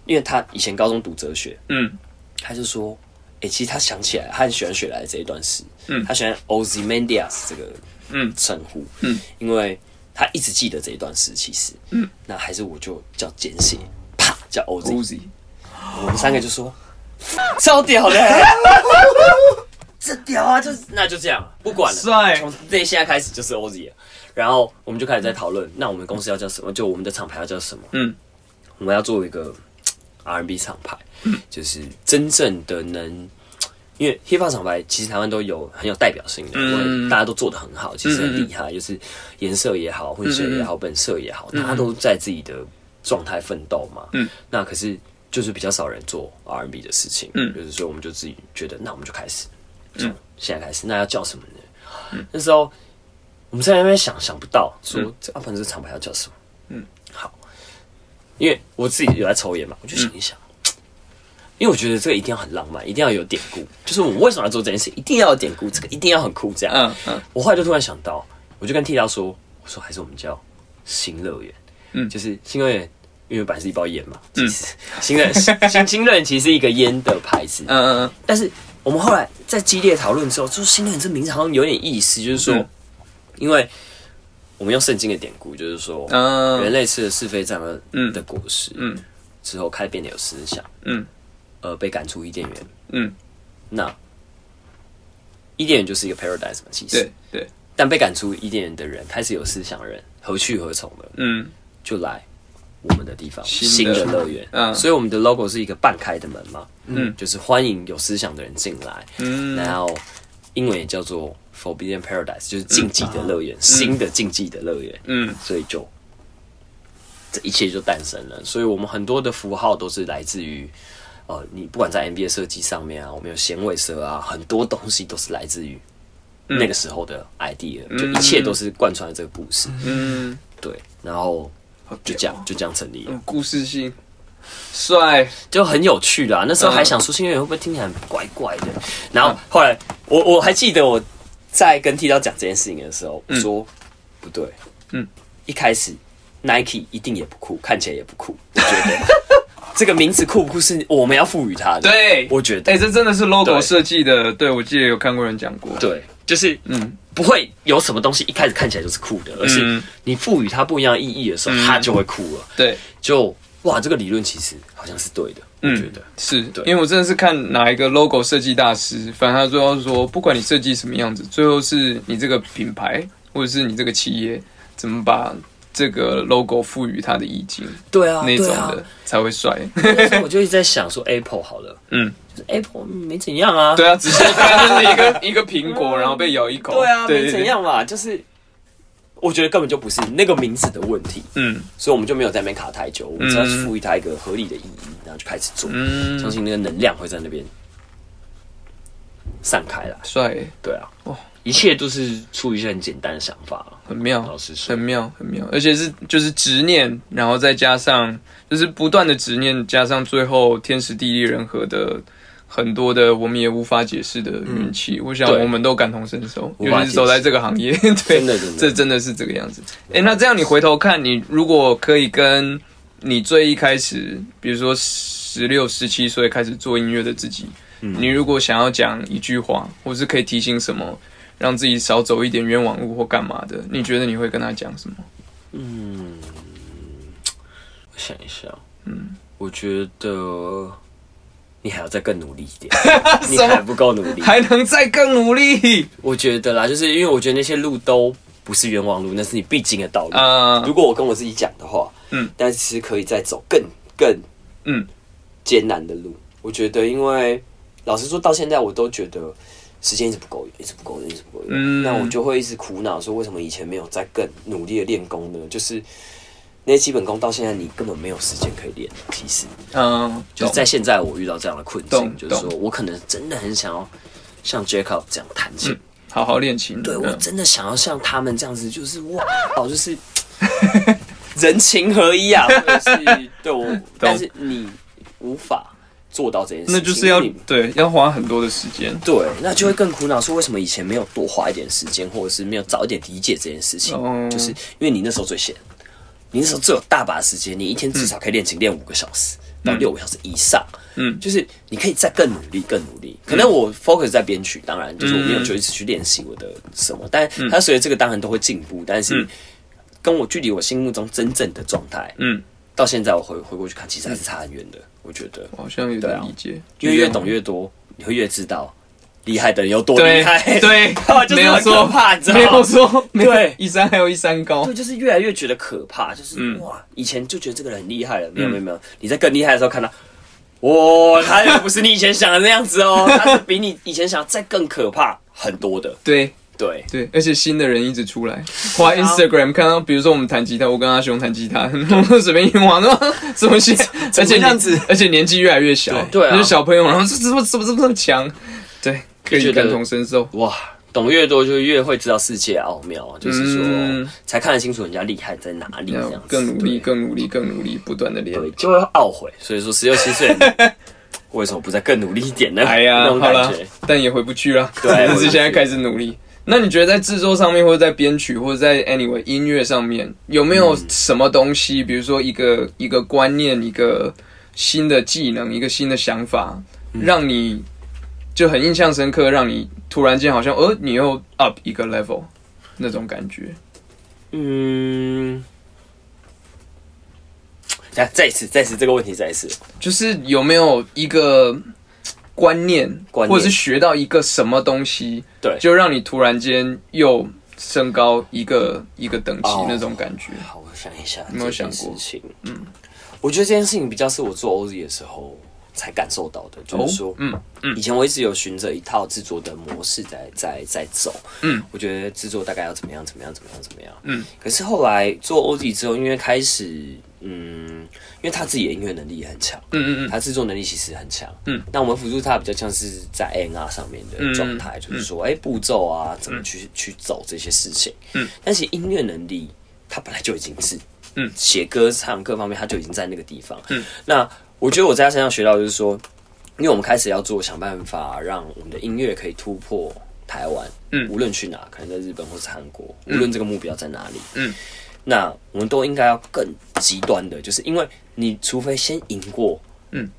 因为他以前高中读哲学，嗯。他就说，哎、其实他想起来，他很喜欢雪莱这一段诗，嗯。他喜欢 Ozymandias 这个嗯。称呼，嗯，因为他一直记得这一段诗，其实，嗯，那还是我就叫简写，啪叫 Oz，，Uzi，我们三个就说，超屌的、这屌啊，就是那就这样，不管了，帅从这现在开始就是 OZ 了。然后我们就开始在讨论，那我们公司要叫什么？就我们的厂牌要叫什么？嗯，我们要做一个 R&B 厂牌，就是真正的能。因为 hip hop 厂牌其实台湾都有很有代表性的，嗯大家都做的很好，其实很厉害，就是颜色也好，混血也好，本色也好，大家都在自己的状态奋斗嘛。嗯，那可是就是比较少人做 R&B 的事情，嗯就是所以我们就自己觉得，那我们就开始，从现在开始，那要叫什么呢？那时候我们在那边想想不到，说这阿鹏这个厂牌要叫什么？嗯，好，因为我自己有在抽烟嘛，我就想一想。因为我觉得这个一定要很浪漫，一定要有典故。就是我为什么要做这件事，一定要有典故，这个一定要很酷。这样，嗯嗯我后来就突然想到，我就跟 T 刀说，我说还是我们叫新乐园，嗯就是新乐园，因为本来是一包烟嘛，其实新任 新新乐园其实是一个烟的牌子，嗯嗯嗯。但是我们后来在激烈讨论之后，就是新乐园这名字好像有点意思，就是说，嗯。因为我们用圣经的典故，就是说，嗯。人类吃了是非善恶嗯。的果实，嗯之后开始变得有思想，嗯。而被赶出伊甸园。嗯，那伊甸园就是一个 paradise 嘛，其实。对，对，但被赶出伊甸园的人，开始有思想的人，何去何从了？嗯。就来我们的地方，新新的的乐园。嗯所以我们的 logo 是一个半开的门嘛，嗯就是欢迎有思想的人进来。嗯然后英文也叫做 Forbidden Paradise，就是禁忌的乐园，新的禁忌的乐园。嗯所以就这一切就诞生了。所以我们很多的符号都是来自于。呃，你不管在 NBA 设计上面啊，我们有衔尾蛇啊，很多东西都是来自于那个时候的 idea，、就一切都是贯穿了这个故事。嗯，对，然后好就这样就这样成立了，有故事性，帅，就很有趣啦。那时候还想说新乐园会不会听起来很怪怪的，然后后来我我还记得我在跟剃刀讲这件事情的时候，我说不对，嗯，一开始 Nike 一定也不酷，看起来也不酷，我觉得？这个名字酷不酷是我们要赋予它的。，对，我觉得。哎，这真的是 logo 对。设计的，对我记得有看过人讲过，，对，就是嗯不会有什么东西一开始看起来就是酷的，而是嗯你赋予它不一样的意义的时候，它就会酷了。对。就哇，这个理论其实好像是对的，我觉得。是对因为我真的是看哪一个 logo 设计大师，反正他最后说，不管你设计什么样子，最后是你这个品牌或者是你这个企业怎么把这个 logo 赋予它的意境，对啊，那种的。才会帅。所以我就一直在想说，Apple 好了，嗯，就是 Apple 没怎样啊，对啊，只是看就是一个 一个苹果，然后被咬一口。对啊，对没怎。样嘛，就是我觉得根本就不是那个名字的问题，嗯。所以我们就没有在那边卡太久，我们只要去赋予它一个合理的意义，然后就开始做，嗯，相信那个能量会在那边散开了。帅。欸，对啊，哦一切都是出于一些很简单的想法。很妙老实，说。很妙，很妙，而且是就是执念，然后再加上就是不断的执念，加上最后天时地利人和的很多的我们也无法解释的运气，我想我们都感同身受，尤其是走在这个行业，对，真的真的。这真的是这个样子。哎、那这样你回头看，你如果可以跟你最一开始，比如说十六、十七岁开始做音乐的自己，你如果想要讲一句话，或是可以提醒什么，让自己少走一点冤枉路或干嘛的，你觉得你会跟他讲什么？嗯，我想一下，嗯，我觉得你还要再更努力一点，你还不够努力。还能再更努力我觉得啦，就是因为我觉得那些路都不是冤枉路，那是你必经的道路。啊如果我跟我自己讲的话，嗯，但是可以再走更更嗯艰难的路。我觉得，因为老实说，到现在我都觉得时间一直不够用，一直不够用，一直不够用。嗯那我就会一直苦恼，说为什么以前没有再更努力的练功呢？就是那些基本功到现在你根本没有时间可以练。其实嗯，就是在现在我遇到这样的困境，就是说我可能真的很想要像 Jacob 这样弹琴。好好练琴。对我嗯真的想要像他们这样子，就是哇，哦，就是 人情合一啊，或者是对我，但是你无法做到这件事情，那就是要你对要花很多的时间。对，那就会更苦恼，说为什么以前没有多花一点时间，或者是没有早一点理解这件事情，哦。就是因为你那时候最闲，你那时候最有大把时间，你一天至少可以练琴练五个小时。到六个小时以上，嗯。就是你可以再更努力，更努力。可能我 focus 在编曲，当然就是我没有就一直去练习我的什么，但它随着这个当然都会进步，但是嗯。跟我距离我心目中真正的状态，嗯，到现在我回回过去看，其实还是差很远的。我觉得，好像有点理解，因为越懂越多，你会越知道厉害的人有多厉对害，对 就没有说怕，你知道吗？没有说，对。一山还有一山高。对，，就是越来越觉得可怕，就是、嗯。哇，以前就觉得这个人很厉害了，没有没有没有，你在更厉害的时候看到，哇，他也不是你以前想的那样子哦，他是比你以前想的再更可怕很多的，对对，对，而且新的人一直出来，滑 Instagram 看到，比如说我们弹吉他，我跟阿雄弹吉他，然后随便一滑，说怎么写，而且这样子？而且年纪越来越小，对。对啊。就是小朋友，然后这怎么怎么这么强，对，可以感同身受，哇，懂越多就越会知道世界的奥妙，就是说、嗯才看得清楚人家厉害在哪里，这样子。更努力，更努力，更努力，不断的练。对，就会懊悔。所以说，十六七岁 为什么不再更努力一点呢？哎呀，那种好了感觉。，但也回不去了，对只是现在开始努力。那你觉得在制作上面，或者在编曲，或者在 anyway 音乐上面，有没有什么东西？比如说一个一个观念，一个新的技能，一个新的想法，让你就很印象深刻，让你突然间好像，呃，你又 up 一个 level 那种感觉。嗯，再再一次，再一次这个问题，再一次。就是有没有一个观念，观念。或者是学到一个什么东西，对。就让你突然间又升高一个一个等级哦。那种感觉。好，我想一下，有没有想过？事情？嗯，我觉得这件事情比较是我做 OZ 的时候才感受到的，就是说，嗯嗯。以前我一直有循着一套制作的模式在在在走，嗯，我觉得制作大概要怎么样怎么样怎么样怎么样，嗯，可是后来做 OZ 之后，因为开始，嗯，因为他自己的音乐能力也很强，嗯嗯嗯，他制作能力其实很强，嗯，那我们辅助他比较像是在 A N R 上面的状态，就是说，哎、步骤啊，怎么去、去走这些事情，嗯，但是音乐能力他本来就已经是，嗯。写歌唱各方面他就已经在那个地方，嗯，那我觉得我在他身上学到就是说，因为我们开始要做想办法让我们的音乐可以突破台湾，嗯无论去哪，可能在日本或是韩国，无论这个目标在哪里，嗯，那我们都应该要更极端的，就是因为你除非先赢过，嗯，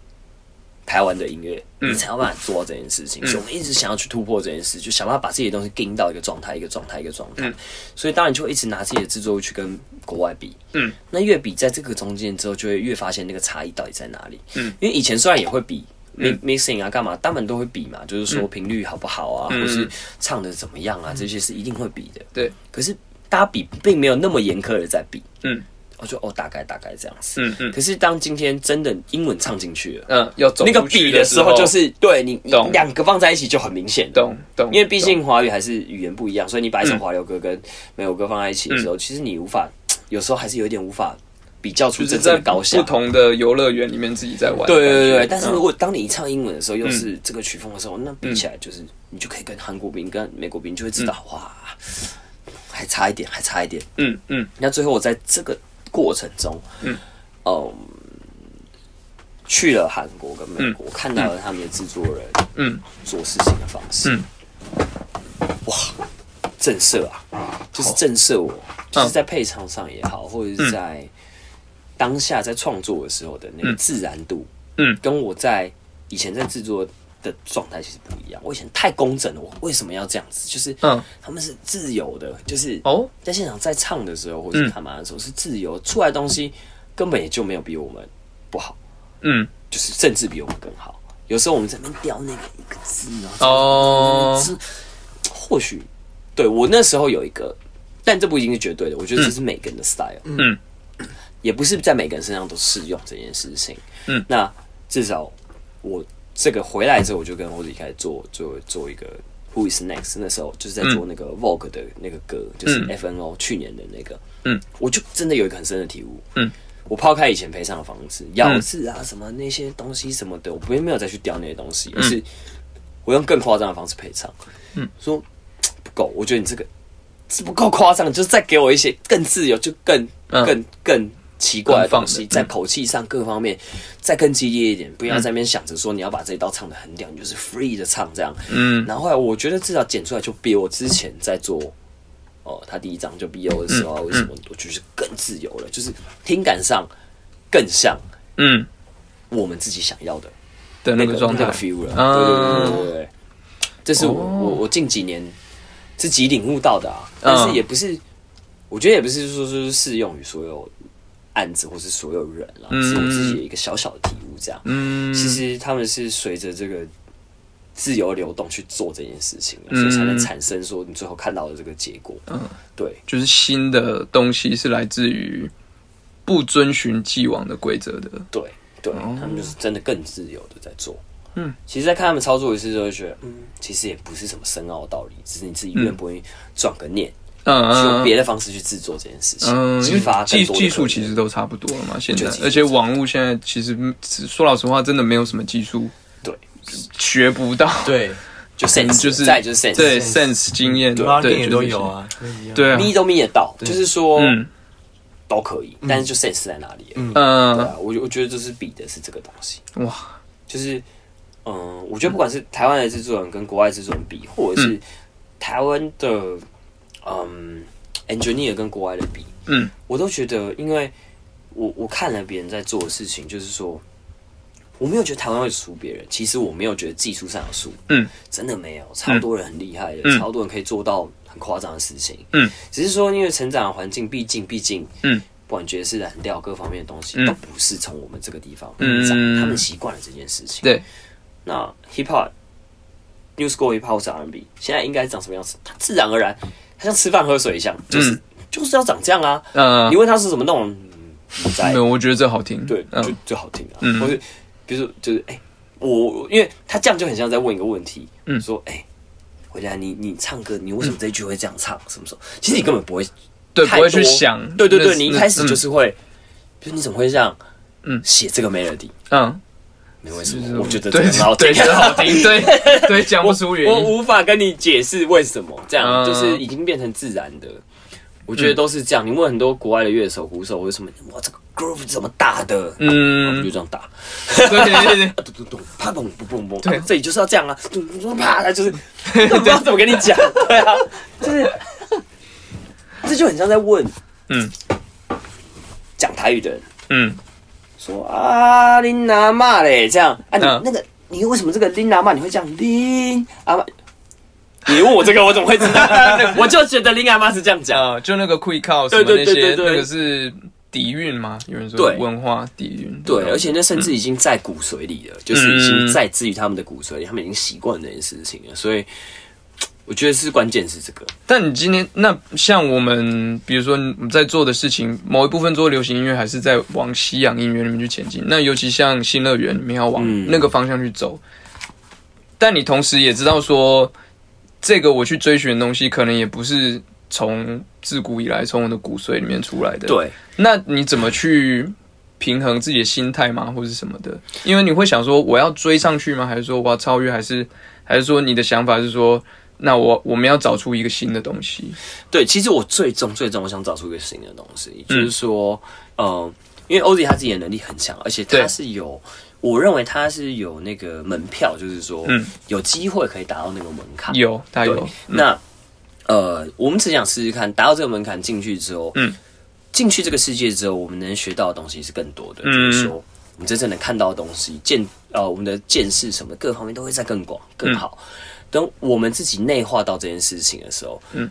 台湾的音乐，嗯你才有办法做到这件事情。所以我们一直想要去突破这件事，就想办法把自己的东西定到一个状态，一个状态，一个状态。嗯所以当然就会一直拿自己的制作物去跟国外比，嗯，那越比在这个中间之后，就会越发现那个差异到底在哪里，嗯，因为以前虽然也会比。嗯 mi- mixing 啊，干嘛？当然都会比嘛，就是说频率好不好啊，嗯或是唱的怎么样啊，这些是一定会比的。对，可是大家比并没有那么严苛的在比，嗯，我就哦，大概大概这样子。嗯嗯。可是当今天真的英文唱进去了，嗯，要走那个比的时候，就是对你两个放在一起就很明显。懂懂，因为毕竟华语还是语言不一样，所以你把一首华流歌跟美国歌放在一起的嗯时候，其实你无法，有时候还是有一点无法比较出真正的高下。不。同的游乐园里面自己在玩。对对对对，但是嗯。如果当你一唱英文的时候，又是这个曲风的时候，那比起来就是你就可以跟韩国兵、跟美国兵就会知道，哇，还差一点，还差一点。嗯嗯。那最后我在这个过程中，嗯。嗯，去了韩国跟美国，看到了他们的制作人嗯。做事情的方式，嗯。哇，震慑啊，就是震慑我，就是在配唱上也好，或者是在当下在创作的时候的那个自然度，嗯。跟我在以前在制作的状态其实不一样。我以前太工整了，我为什么要这样子？就是嗯他们是自由的，就是哦在现场在唱的时候，或者是干嘛的时候是自由，出来的东西根本也就没有比我们不好，嗯就是甚至比我们更好。有时候我们在那边雕那个一个字，然后哦是或许对我那时候有一个，但这不一定是绝对的。我觉得这是每个人的 style，嗯也不是在每个人身上都适用这件事情。嗯，那至少我这个回来之后，我就跟欧子开始做做做一个 Who is next？那时候就是在做那个 Vogue 的那个歌，就是嗯 FNO 去年的那个。嗯，我就真的有一个很深的体悟。嗯，我抛开以前赔偿的方式，咬字啊什么那些东西什么的，我并没有再去雕那些东西，而是我用更夸张的方式赔偿。嗯，说不够，我觉得你这个是不够夸张，就是再给我一些更自由，就更嗯更更奇怪放东西，在口气上各方面再更激烈一点，不要在那边想着说你要把这一刀唱的很屌，你就是 free 的唱这样。嗯然后后来我觉得至少剪出来就比我之前在做。哦，他第一张就 B O 的时候啊，为什么我就是更自由了？就是听感上更像嗯我们自己想要的的那那个状态那个 feel 了。啊对对对对对对，这是我哦我我近几年自己领悟到的啊，但是嗯也不是，我觉得也不是说说适用于所有案子或是所有人啦，嗯是我自己的一个小小的体悟。这样，嗯，其实他们是随着这个自由流动去做这件事情，嗯所以才能产生说你最后看到的这个结果。嗯，对，就是新的东西是来自于不遵循既往的规则的。对对，哦他们就是真的更自由的在做。嗯，其实，在看他们操作一次之后，就觉得，嗯，其实也不是什么深奥的道理，只是你自己愿不愿意转个念，嗯去用嗯。别的方式去制作这件事情，嗯，因激为技技术其实都差不多了嘛，现在而且网络现在其实嗯说老实话，真的没有什么技术对，学不到，对，就 sense，就是再就是 sense，对 sense 经验，对。都有啊，对啊，咪都咪得到，就是说嗯。都可以，但是就 sense 在哪里？嗯。对嗯啊，我我觉得就是比的是这个东西，哇，就是嗯，我觉得不管是台湾的制作人跟国外制作人比，或者是台湾的嗯 engineer 跟国外的比，嗯。我都觉得，因为我我看了别人在做的事情，就是说，我没有觉得台湾会输别人，其实我没有觉得技术上有输，嗯，真的没有，超多人很厉害的，嗯。超多人可以做到很夸张的事情，嗯，只是说因为成长的环境，毕竟毕竟，嗯，不管爵士蓝调各方面的东西，嗯。都不是从我们这个地方嗯长，他们习惯了这件事情，对，那 hip hop、new school hip hop R&B，现在应该长什么样子？它自然而然，它像吃饭喝水一样，就是、嗯就是要长这样啊。嗯你，问他是什么那种，嗯不在没有，我觉得这好听，对，就嗯就好听啊。嗯或者比如说，就是哎、我因为他这样就很像在问一个问题，嗯说哎、回来你你唱歌，你为什么这一句会这样唱？什么时候？其实你根本不会，对，太不会去多想，对对对，你一开始就，是会，比如你怎么会这样，嗯写这个 melody？嗯，没为什嗯么？我觉得这对好听，对，觉得好听，对对，讲不出原因。我因，无法跟你解释为什么，这样、嗯。就是已经变成自然的。我觉得都是这样。你问很多国外的乐手、鼓手，为什么哇这个 groove 怎么打的？嗯，就嗯，这样打，对。对。对对，咚咚咚，啪咚咚咚咚，对啊这里就是要这样啊，咚咚咚啪，他就是 都不知道怎么跟你讲，对啊，就是这就很像在问嗯。讲台语的人。嗯说啊林阿妈嘞，这样啊你嗯那个你为什么这个林阿妈你会这样林阿妈？你问我这个，我怎么会知道？我就觉得林阿妈是这样讲。啊，就那个 quick call 什对么那些，那个是底蕴嘛？有人说对文化底蕴，对，而且那甚至已经在骨髓里了，就是已经嗯在自于他们的骨髓里，他们已经习惯这件事情了。所以我觉得是关键是这个。但你今天那像我们，比如说你在做的事情，某一部分做流行音乐，还是在往西洋音乐里面去前进。那尤其像新乐园，你们要往嗯那个方向去走。但你同时也知道说，这个我去追寻的东西，可能也不是从自古以来从我的骨髓里面出来的。，对，那你怎么去平衡自己的心态吗，或者是什么的？因为你会想说，我要追上去吗？还是说我要超越？还是还是说你的想法是说，那我我们要找出一个新的东西？对，其实我最终最终我想找出一个新的东西，就是说，呃，因为 OZ 他自己的能力很强，而且他是有，我认为他是有那个门票，就是说，嗯。有机会可以达到那个门槛。有，有，，那呃，我们只想试试看，达到这个门槛进去之后，嗯，进去这个世界之后，我们能学到的东西是更多的，嗯。就是说，我们真正能看到的东西，见呃，我们的见识什么各方面都会在更广、更好。等我们自己内化到这件事情的时候，嗯，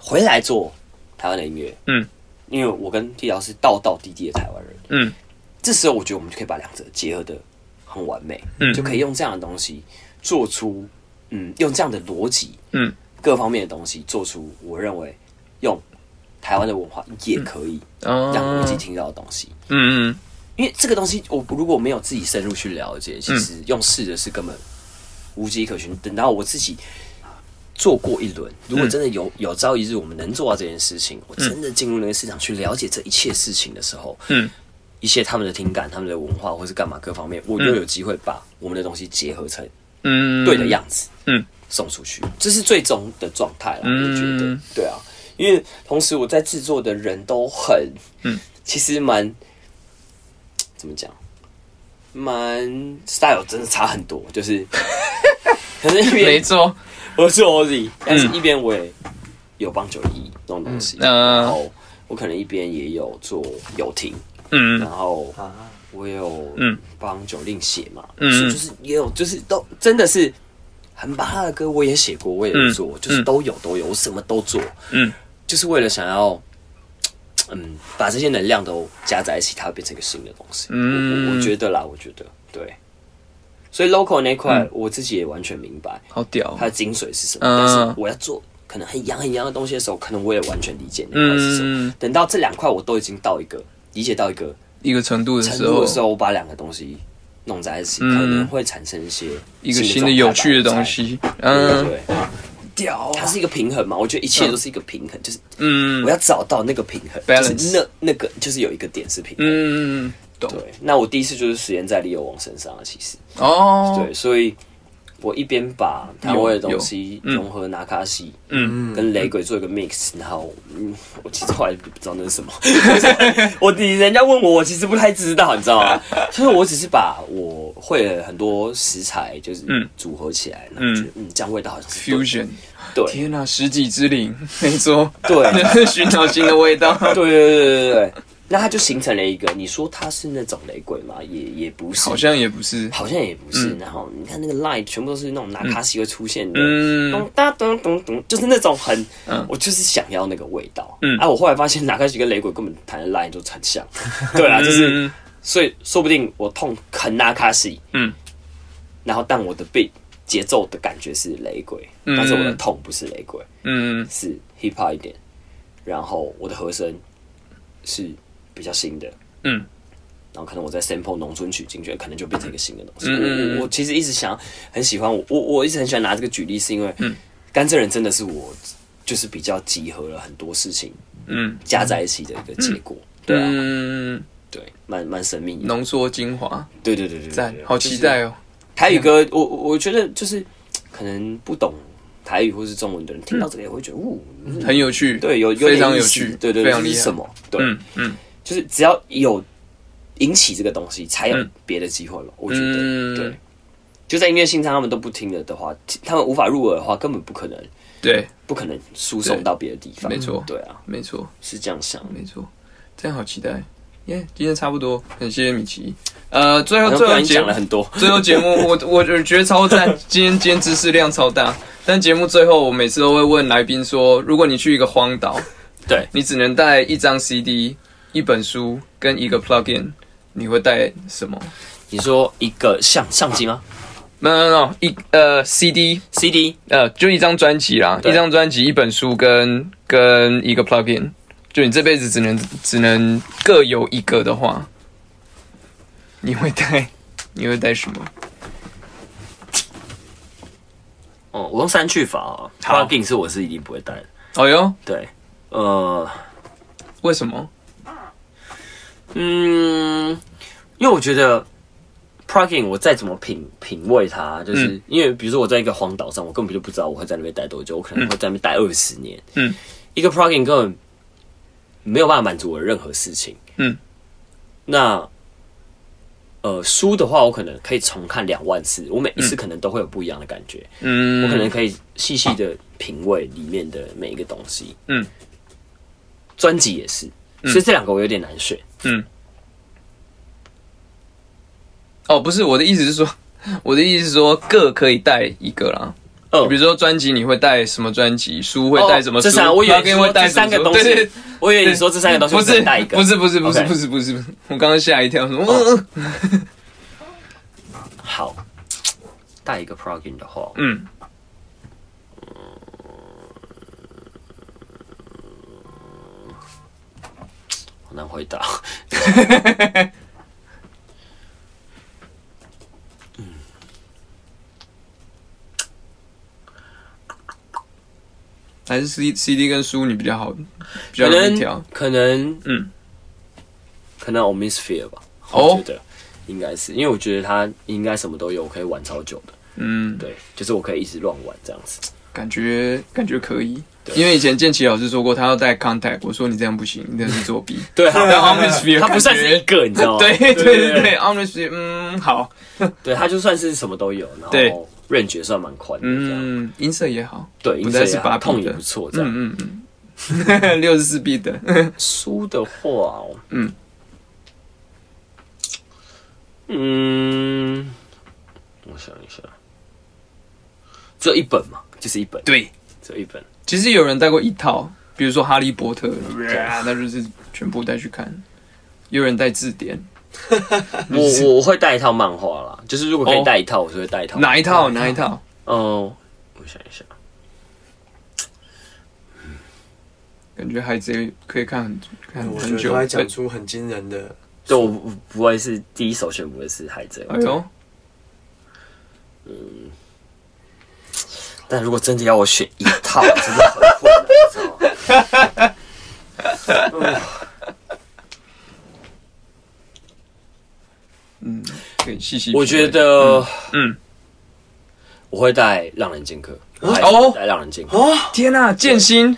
回来做台湾的音乐，嗯，因为我跟 T 老师道道地地的台湾人，嗯。这时候我觉得我们就可以把两者结合的很完美，嗯。就可以用这样的东西做出，嗯，用这样的逻辑，嗯，各方面的东西做出，我认为用台湾的文化也可以哦让国际听到的东西。嗯嗯因为这个东西，我如果没有自己深入去了解，其实用试的是根本无迹可寻。等到我自己做过一轮，如果真的有有朝一日我们能做到这件事情，我真的进入那个市场去了解这一切事情的时候，嗯，一些他们的听感、他们的文化或是干嘛各方面，我又有机会把我们的东西结合成嗯，对的样子，嗯，送出去，这是最终的状态啦。嗯。我觉得，对啊，因为同时我在制作的人都很，嗯，其实蛮怎么讲，蛮 style 真的差很多，就是 可是一没边错，我是 Ozzy，但是一边我也有帮九一这种东西，嗯然后我可能一边也有做游艇，嗯。然后啊，我有嗯帮九令写嘛，嗯。就是也有就是都真的是很把他的歌我也写过，我也有做，就是都有都有，我什么都做，嗯，就是为了想要。嗯，把这些能量都加在一起，它会变成一个新的东西。嗯。我觉得啦，我觉得对，所以 local 那块嗯。我自己也完全明白好屌它，的精髓是什么，嗯但是我要做可能很洋很洋的东西的时候，可能我也完全理解那块是什么。嗯，等到这两块我都已经到一个理解到一个一个程度的时候程度的，时候，我把两个东西弄在一起，嗯。可能会产生一些一个新的有趣的东西，对嗯，对，屌它是一个平衡嘛？我觉得一切都是一个平衡，就是嗯。我要找到那个平衡 Balance 就是那那个就是有一个点是平衡。嗯，懂。对，那我第一次就是实验在李友王身上啊，其实。哦，对，所以我一边把台湾的东西融合拿卡西，嗯。跟雷鬼做一个 mix，然后嗯，我其实后来不知道那是什么，我你人家问我，我其实不太知道，你知道吗？所以我只是把我会了很多食材就是嗯。组合起来，然后觉得嗯，这样味道好像，fusion，对。天哪，十几之灵，没错，对。寻找新的味道，对对对对对，那它就形成了一个，你说它是那种雷鬼吗？也也不是，好像也不是，好像也不是。然后你看那个 line 全部都是那种拿卡西会出现的，嗯。咚哒咚咚咚，就是那种很，嗯。我就是想要那个味道。嗯。啊，我后来发现拿卡西跟雷鬼根本弹的 line 都很像，对啊，就是，嗯。所以说不定我痛很拿卡西，嗯，然后但我的 beat 节奏的感觉是雷鬼，嗯。但是我的痛不是雷鬼，嗯。是 hip hop 一点，然后我的和声是比较新的，嗯。然后可能我在 sample 农村曲进去，可能就变成一个新的东西。嗯嗯嗯我我其实一直想很喜欢我我我一直很喜欢拿这个举例，是因为嗯甘蔗人真的是我就是比较集合了很多事情嗯加在一起的一个结果。对啊，嗯，对，蛮蛮神秘的。浓缩精华，对对对对赞好期待哦。台语歌，我我我觉得就是可能不懂台语或是中文的人听到这个也会觉得，呜、嗯很有趣，对，有有非常有趣，对对，非常厉害。这是什么？对，嗯嗯就是只要有引起这个东西，才有嗯别的机会了。我觉得，嗯对。就在音乐性上，他们都不听了的话，他们无法入耳的话，根本不可能，对，不可能输送到别的地方。没错对啊，没错是这样想。没错，这样好期待。耶，今天差不多，很谢谢米奇。呃，最后最后节目讲了很多，最后节目，我我我觉得超赞，今天今天知识量超大。但节目最后，我每次都会问来宾说，如果你去一个荒岛，对，你只能带一张 CD、一本书跟一个 plugin，你会带什么你说一个相相机吗？No No No，一呃 CD，？CD 呃就一张专辑啦，一张专辑、一本书跟跟一个 plugin，就你这辈子只能只能各有一个的话，你会带你会带什么？哦，我用三去法啊好，plugin 是我是一定不会带的。哦哟，对，呃，为什么？嗯，因为我觉得 plugin 我再怎么品品味它，就是、嗯。因为比如说我在一个荒岛上，我根本就不知道我会在那边待多久，我可能会在那边待二十年。嗯，一个 plugin 根本没有办法满足我的任何事情。嗯，那呃书的话，我可能可以重看两万次，我每一次可能都会有不一样的感觉，嗯，我可能可以细细的品味里面的每一个东西。嗯，专辑也是，所以这两个我有点难选。嗯。哦，不是我的意思是说，我的意思是说各可以带一个啦。嗯比如说专辑你会带什么专辑，书会带什么书，哦这三，我以为你说会带这三个东西，我以为你说这三个东西不是带一个，不是不是不是不是不是，我刚刚吓一跳，说好，带一个 plugin 的话，嗯难回答。还是 C C D 跟书你比较好，比较可能调。可能嗯，可能 Omisphere 吧，哦我觉得应该是，因为我觉得它应该什么都有，我可以玩超久的。嗯，对，就是我可以一直乱玩这样子。感觉感觉可以。对因为以前建奇老师说过，他要带 contact，我说你这样不行，你这是作弊。对，但 Omnisphere 它不算是一个，你知道吗？对对对对对 o m n i s p h e r e 嗯，好，对，他就算是什么都有，然对后 range 也算蛮宽的，这样。嗯，音色也好，对，音色也好八 P 的痛也不，错，这样。嗯嗯嗯，六十四 B 的，书的话哦，嗯嗯，我想一下，只有一本嘛，就是一本，对。只有一本。其实有人带过一套，比如说《哈利波特》，那就是全部带去看。有人带字典，我我会带一套漫画啦，就是如果可以带一套，我就会带一套。哪一套？哪一套？哦，我想一下，感觉海贼可以看很看我很久。还讲出很惊人的，对我不不会是第一首选，不会是海贼王哎。呦，但如果真的要我选一套，真的很困难，你知道吗？嗯，可以细细。我觉，得，嗯，我会带浪人剑客。哦？哦，带浪人剑客，天呐，剑心。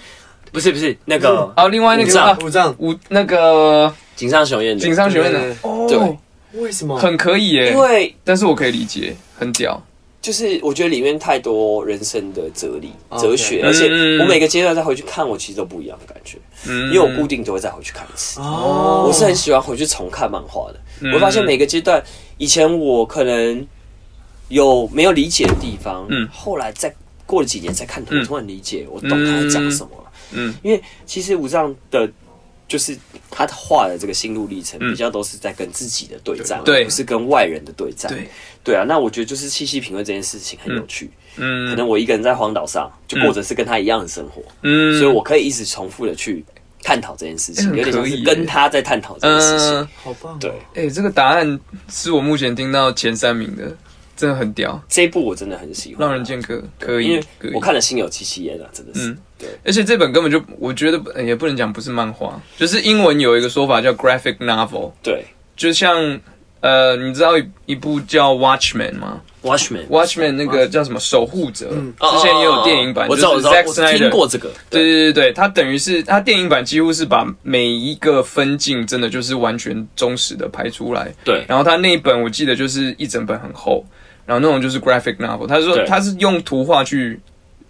不是不是那个哦，另外那个武藏。啊五藏。武那个井上雄彦的。井上雄彦的。对哦，对。为什么？很可以耶。因，为但是我可以理解，很屌。就是我觉得里面太多人生的哲理、哲学，而且嗯我每个阶段再回去看，我其实都不一样的感觉，嗯因为我固定都会再回去看一次。哦，我是很喜欢回去重看漫画的。嗯我会发现每个阶段，以前我可能有没有理解的地方，嗯后来再过了几年再看突然理解，我懂他在讲什么了。嗯因为其实武藏的，就是他画的这个心路历程，嗯比较都是在跟自己的对战，对而不是跟外人的对战。对，对啊，那我觉得就是细细品味这件事情很有趣。嗯可嗯能我一个人在荒岛上，就过着是跟他一样的生活，嗯所以我可以一直重复的去探讨这件事情，哎有点像是跟他在探讨这件事情。嗯，好棒哦，对，哎，这个答案是我目前听到前三名的，真的很屌。这一部我真的很喜欢，浪人剑客可以，因为我。看了心有戚戚焉啊，真的是。嗯对，而且这本根本就，我觉得呃也不能讲不是漫画，就是英文有一个说法叫 graphic novel，对。就像呃，你知道一一部叫 Watchman 吗，Watchman，？Watchman 那个叫什么守护者，哦之前也有电影版，我知道，我就是知道，Zack 我 Snyder 听过这个。对。对对对，它等于是它电影版几乎是把每一个分镜真的就是完全忠实的拍出来。对。然后它那一本我记得就是一整本很厚，然后那种就是 graphic novel，他说他是用图画去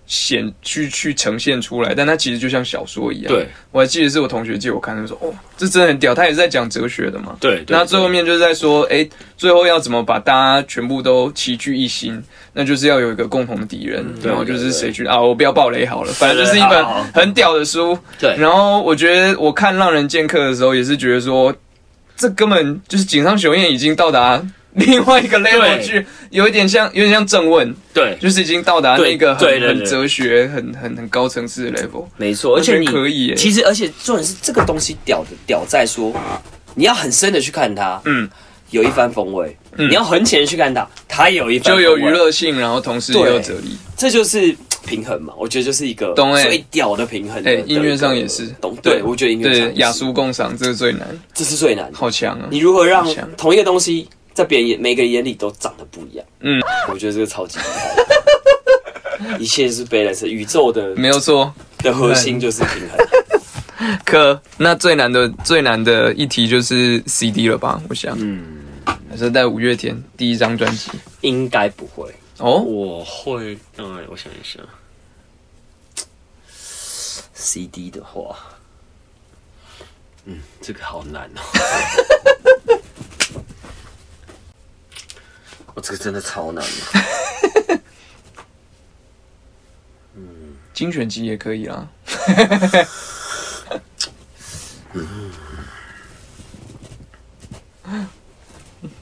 显去去呈现出来，但它其实就像小说一样。对，我还记得是我同学借我看，他说哦，这真的很屌，他也是在讲哲学的嘛。对，对那最后面就是在说，哎、最后要怎么把大家全部都齐聚一心？那就是要有一个共同的敌人，然后就是谁去啊？我不要暴雷好了，反正就是一本很屌的书。对然后我觉得我看《浪人剑客》的时候，也是觉得说，这根本就是井上雄彦已经到达另外一个 level 去，有一点像，有点像正问，对，就是已经到达那个很对对对对很哲学、很很很高层次的 level。没错，而且你可以耶其实而且重点是这个东西屌的屌在说，你要很深的去看它，嗯，有一番风味；嗯你要很浅的去看它，它有一番就有娱，乐性，然后同时也有哲理。这就是平衡嘛。我觉得就是一个最屌的平衡的。哎、的音乐上也是，懂？对，我觉得音乐上雅俗共赏，这是最难，这是最难。好强啊！你如何让同一个东西在别人眼每个人眼里都长得不一样？嗯，我觉得这个超级厉害。一切是 balance，宇宙的没有错。的核心就是平衡。可那最难的最难的一题就是 CD 了吧？我想，嗯，还是在五月天第一张专辑应该不会。哦。我会，嗯，我想一下，CD 的话，嗯，这个好难哦。我这个真的超难的。精选集也可以啦。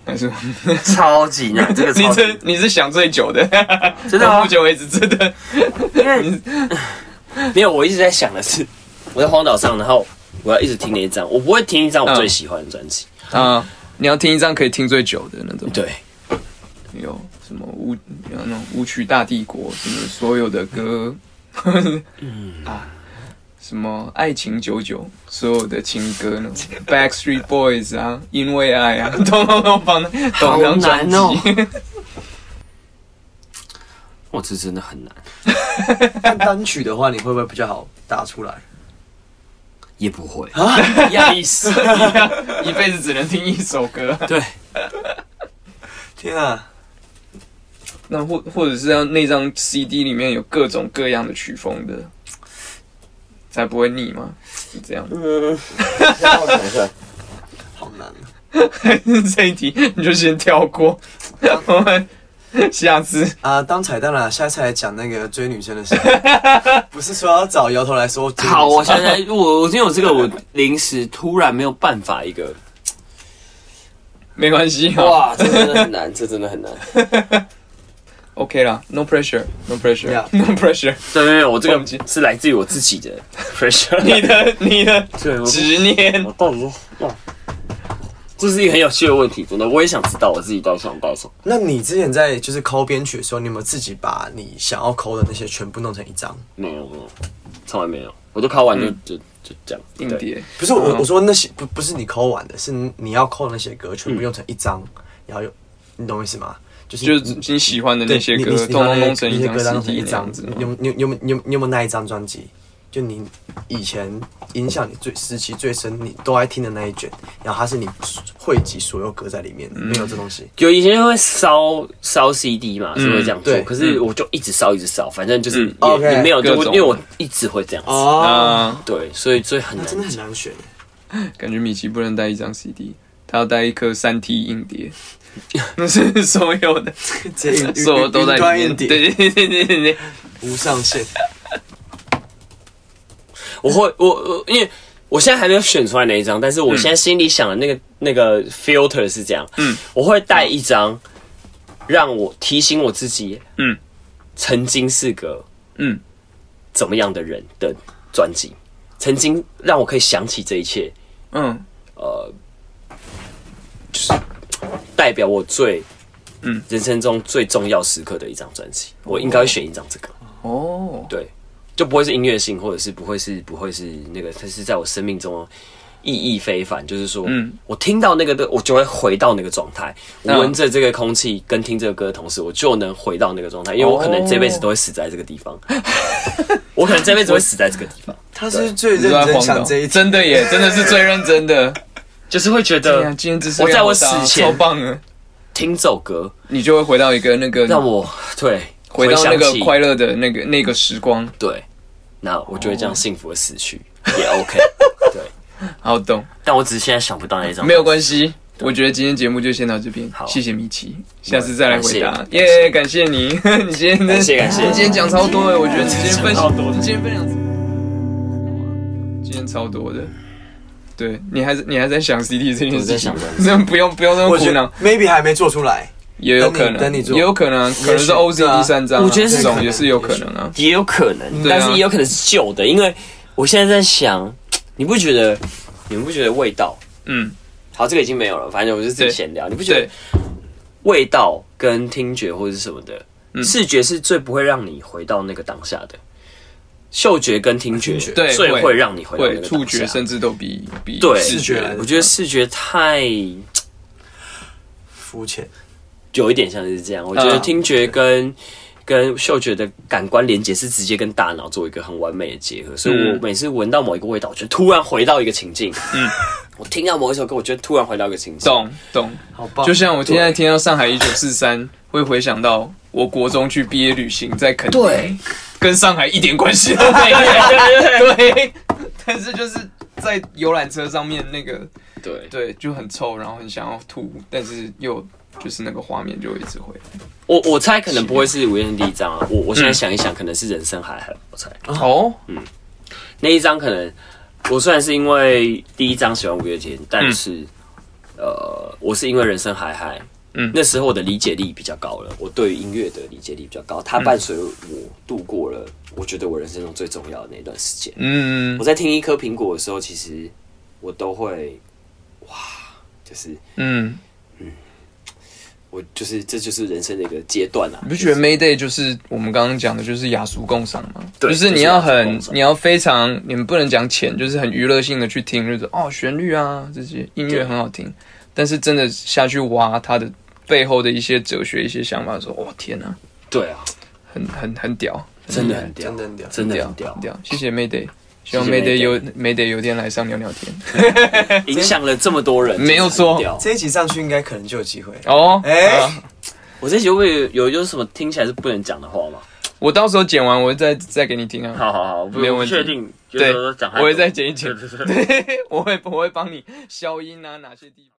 还是 超级难，这个你超级这你是想最久的，真的吗到目前为止真的。因为没有，我一直在想的是，我在荒岛上，然后我要一直听那一张，我不会听一张我最喜欢的专辑。啊，你要听一张可以听最久的那种。对，有什么舞有那种舞曲大帝国，什么所有的歌，啊，什么爱情久久，所有的情歌呢，Backstreet Boys 啊，因为爱啊，通通都放在同张专辑。好难哦 哇，这真的很难，但单曲的话，你会不会比较好打出来？也不会一样意思。一辈子只能听一首歌，对，天啊！那或或者是要那张 CD 里面有各种各样的曲风的，才不会腻吗？是这样。嗯，让我想一下，好难啊这一题你就先跳过，我们下次啊！当彩蛋啦，下次来讲那个追女生的事。不是说要找摇头来说好，我想想，我我今天有这个，我临时突然没有办法一个，没关系啊。哇，这真的很难，这真的很难。OK 啦，No pressure，No pressure，No Yeah pressure。对对对，我这个是来自于我自己的 pressure。你的你的 执念我到底是哇，这是一个很有趣的问题，真的，我也想知道我自己到底想带什么。那你之前在就是抠编曲的时候，你有没有自己把你想要抠的那些全部弄成一张？没有没有，从来没有，我都抠完就、就就这样。对硬碟，不是我，我说那些不不是你抠完的，是你要抠的那些歌全部用成一张，然后有你懂我意思吗？就是就是你喜欢的那些歌，通通你弄成一张那些歌单弄成 CD 一张子。你有你有你有你有你有没有那一张专辑？就你以前影响你最时期最深，你都爱听的那一卷，然后它是你汇集所有歌在里面，没有这东西。就以前会烧烧 CD 嘛，是会这样做，对可是我就一直烧一直烧，反正就是也、也没有，就因为我一直会这样子。哦，啊，对，所以所以很难真的难很难选。感觉米奇不能带一张 CD，他要带一颗三 T 硬碟，那是所有的，这 所有都在里面。对对对对对对对，无上限。我会我我因为我现在还没有选出来哪一张，但是我现在心里想的那个、那个 filter 是这样，嗯，我会带一张让我提醒我自己，嗯，曾经是个嗯。怎么样的人的专辑，曾经让我可以想起这一切，嗯代表我最嗯人生中最重要时刻的一张专辑，我应该会选一张这个。哦，对，就不会是音乐性，或者是不会是不会是那个，它是在我生命中意义非凡。就是说，嗯我听到那个的，我就会回到那个状态。闻着这个空气，跟听这个歌的同时，我就能回到那个状态，因为我可能这辈子都会死在这个地方。我可能这辈子会死在这个地方，他是最认真想这一，真的耶，真的是最认真的。就是会觉得今天只是我在我死前超棒的，听这首歌你就会回到一个那个让我对回到那个快乐的那个那个时光。对，那我就会这样幸福的死去，也 OK。对，好懂，但我只是现在想不到那张，没有关系。我觉得今天节目就先到这边，好。谢谢米奇，下次再来回答。耶，感谢。你，你今天感谢感谢。你今天讲超多的，我觉得你今天分享多你今天分享，今天超多的。对你还是你还在想 CT 这件事情在想这不用不用那么我觉得苦恼，maybe 还没做出来。也有可能，等你做也有可能，可能是 OZ 第三张啊，我觉得是这种也是有可能啊。也有可能，啊但是也有可能是旧的，因为我现在在想，你不觉得？你们不觉得味道？嗯，好，这个已经没有了，反正我就自己对闲聊。你不觉得，味道跟听觉或者是什么的，嗯视觉是最不会让你回到那个当下的，嗅觉跟听觉对最会让你回到触个当下觉甚至都比比对视觉我觉得视觉太肤浅，有一点像是这样。我觉得嗯听觉跟、跟嗅觉的感官连接是直接跟大脑做一个很完美的结合，所以我嗯每次闻到某一个味道，我就突然回到一个情境。嗯，我听到某一首歌，我就突然回到一个情境。懂懂。好棒！就像我现在听到上海一九四三，会回想到我国中去毕业旅行在垦丁，对，跟上海一点关系都没有。对，但是就是在游览车上面那个，对，对，就很臭，然后很想要吐，但是又就是那个画面就会一直回来。我我猜可能不会是五月天第一张啊，我我现在想一想，可能是人生海海，我猜。哦，那一张可能我虽然是因为第一张喜欢五月天，但是、呃，我是因为人生海海。嗯那时候我的理解力比较高了，我对于音乐的理解力比较高，它伴随我度过了我觉得我人生中最重要的那段时间。嗯我在听一颗苹果的时候，其实我都会哇，就是嗯嗯，我就是这就是人生的一个阶段啊。你不觉得 Mayday 就是我们刚刚讲的，就是雅俗共赏吗？对就是你要很你要非常，你们不能讲浅，就是很娱乐性的去听，就是哦旋律啊这些音乐很好听，但是真的下去挖它的背后的一些哲学、一些想法的时候，哦天哪、对啊，很很很屌，真的很屌真，的很屌。真的很屌很，屌，谢谢 Mayday。希望 Mayday 有 Mayday 有天来上聊聊天，影响了这么多人，没有错真的很屌。这一集上去应该可能就有机会。哦，哎。啊。我这集会有有有什么听起来是不能讲的话吗？我到时候剪完，我再再给你听啊。好好好，不没有问题。确定，对我会再剪一剪。我会我会帮你消音啊，哪些地方。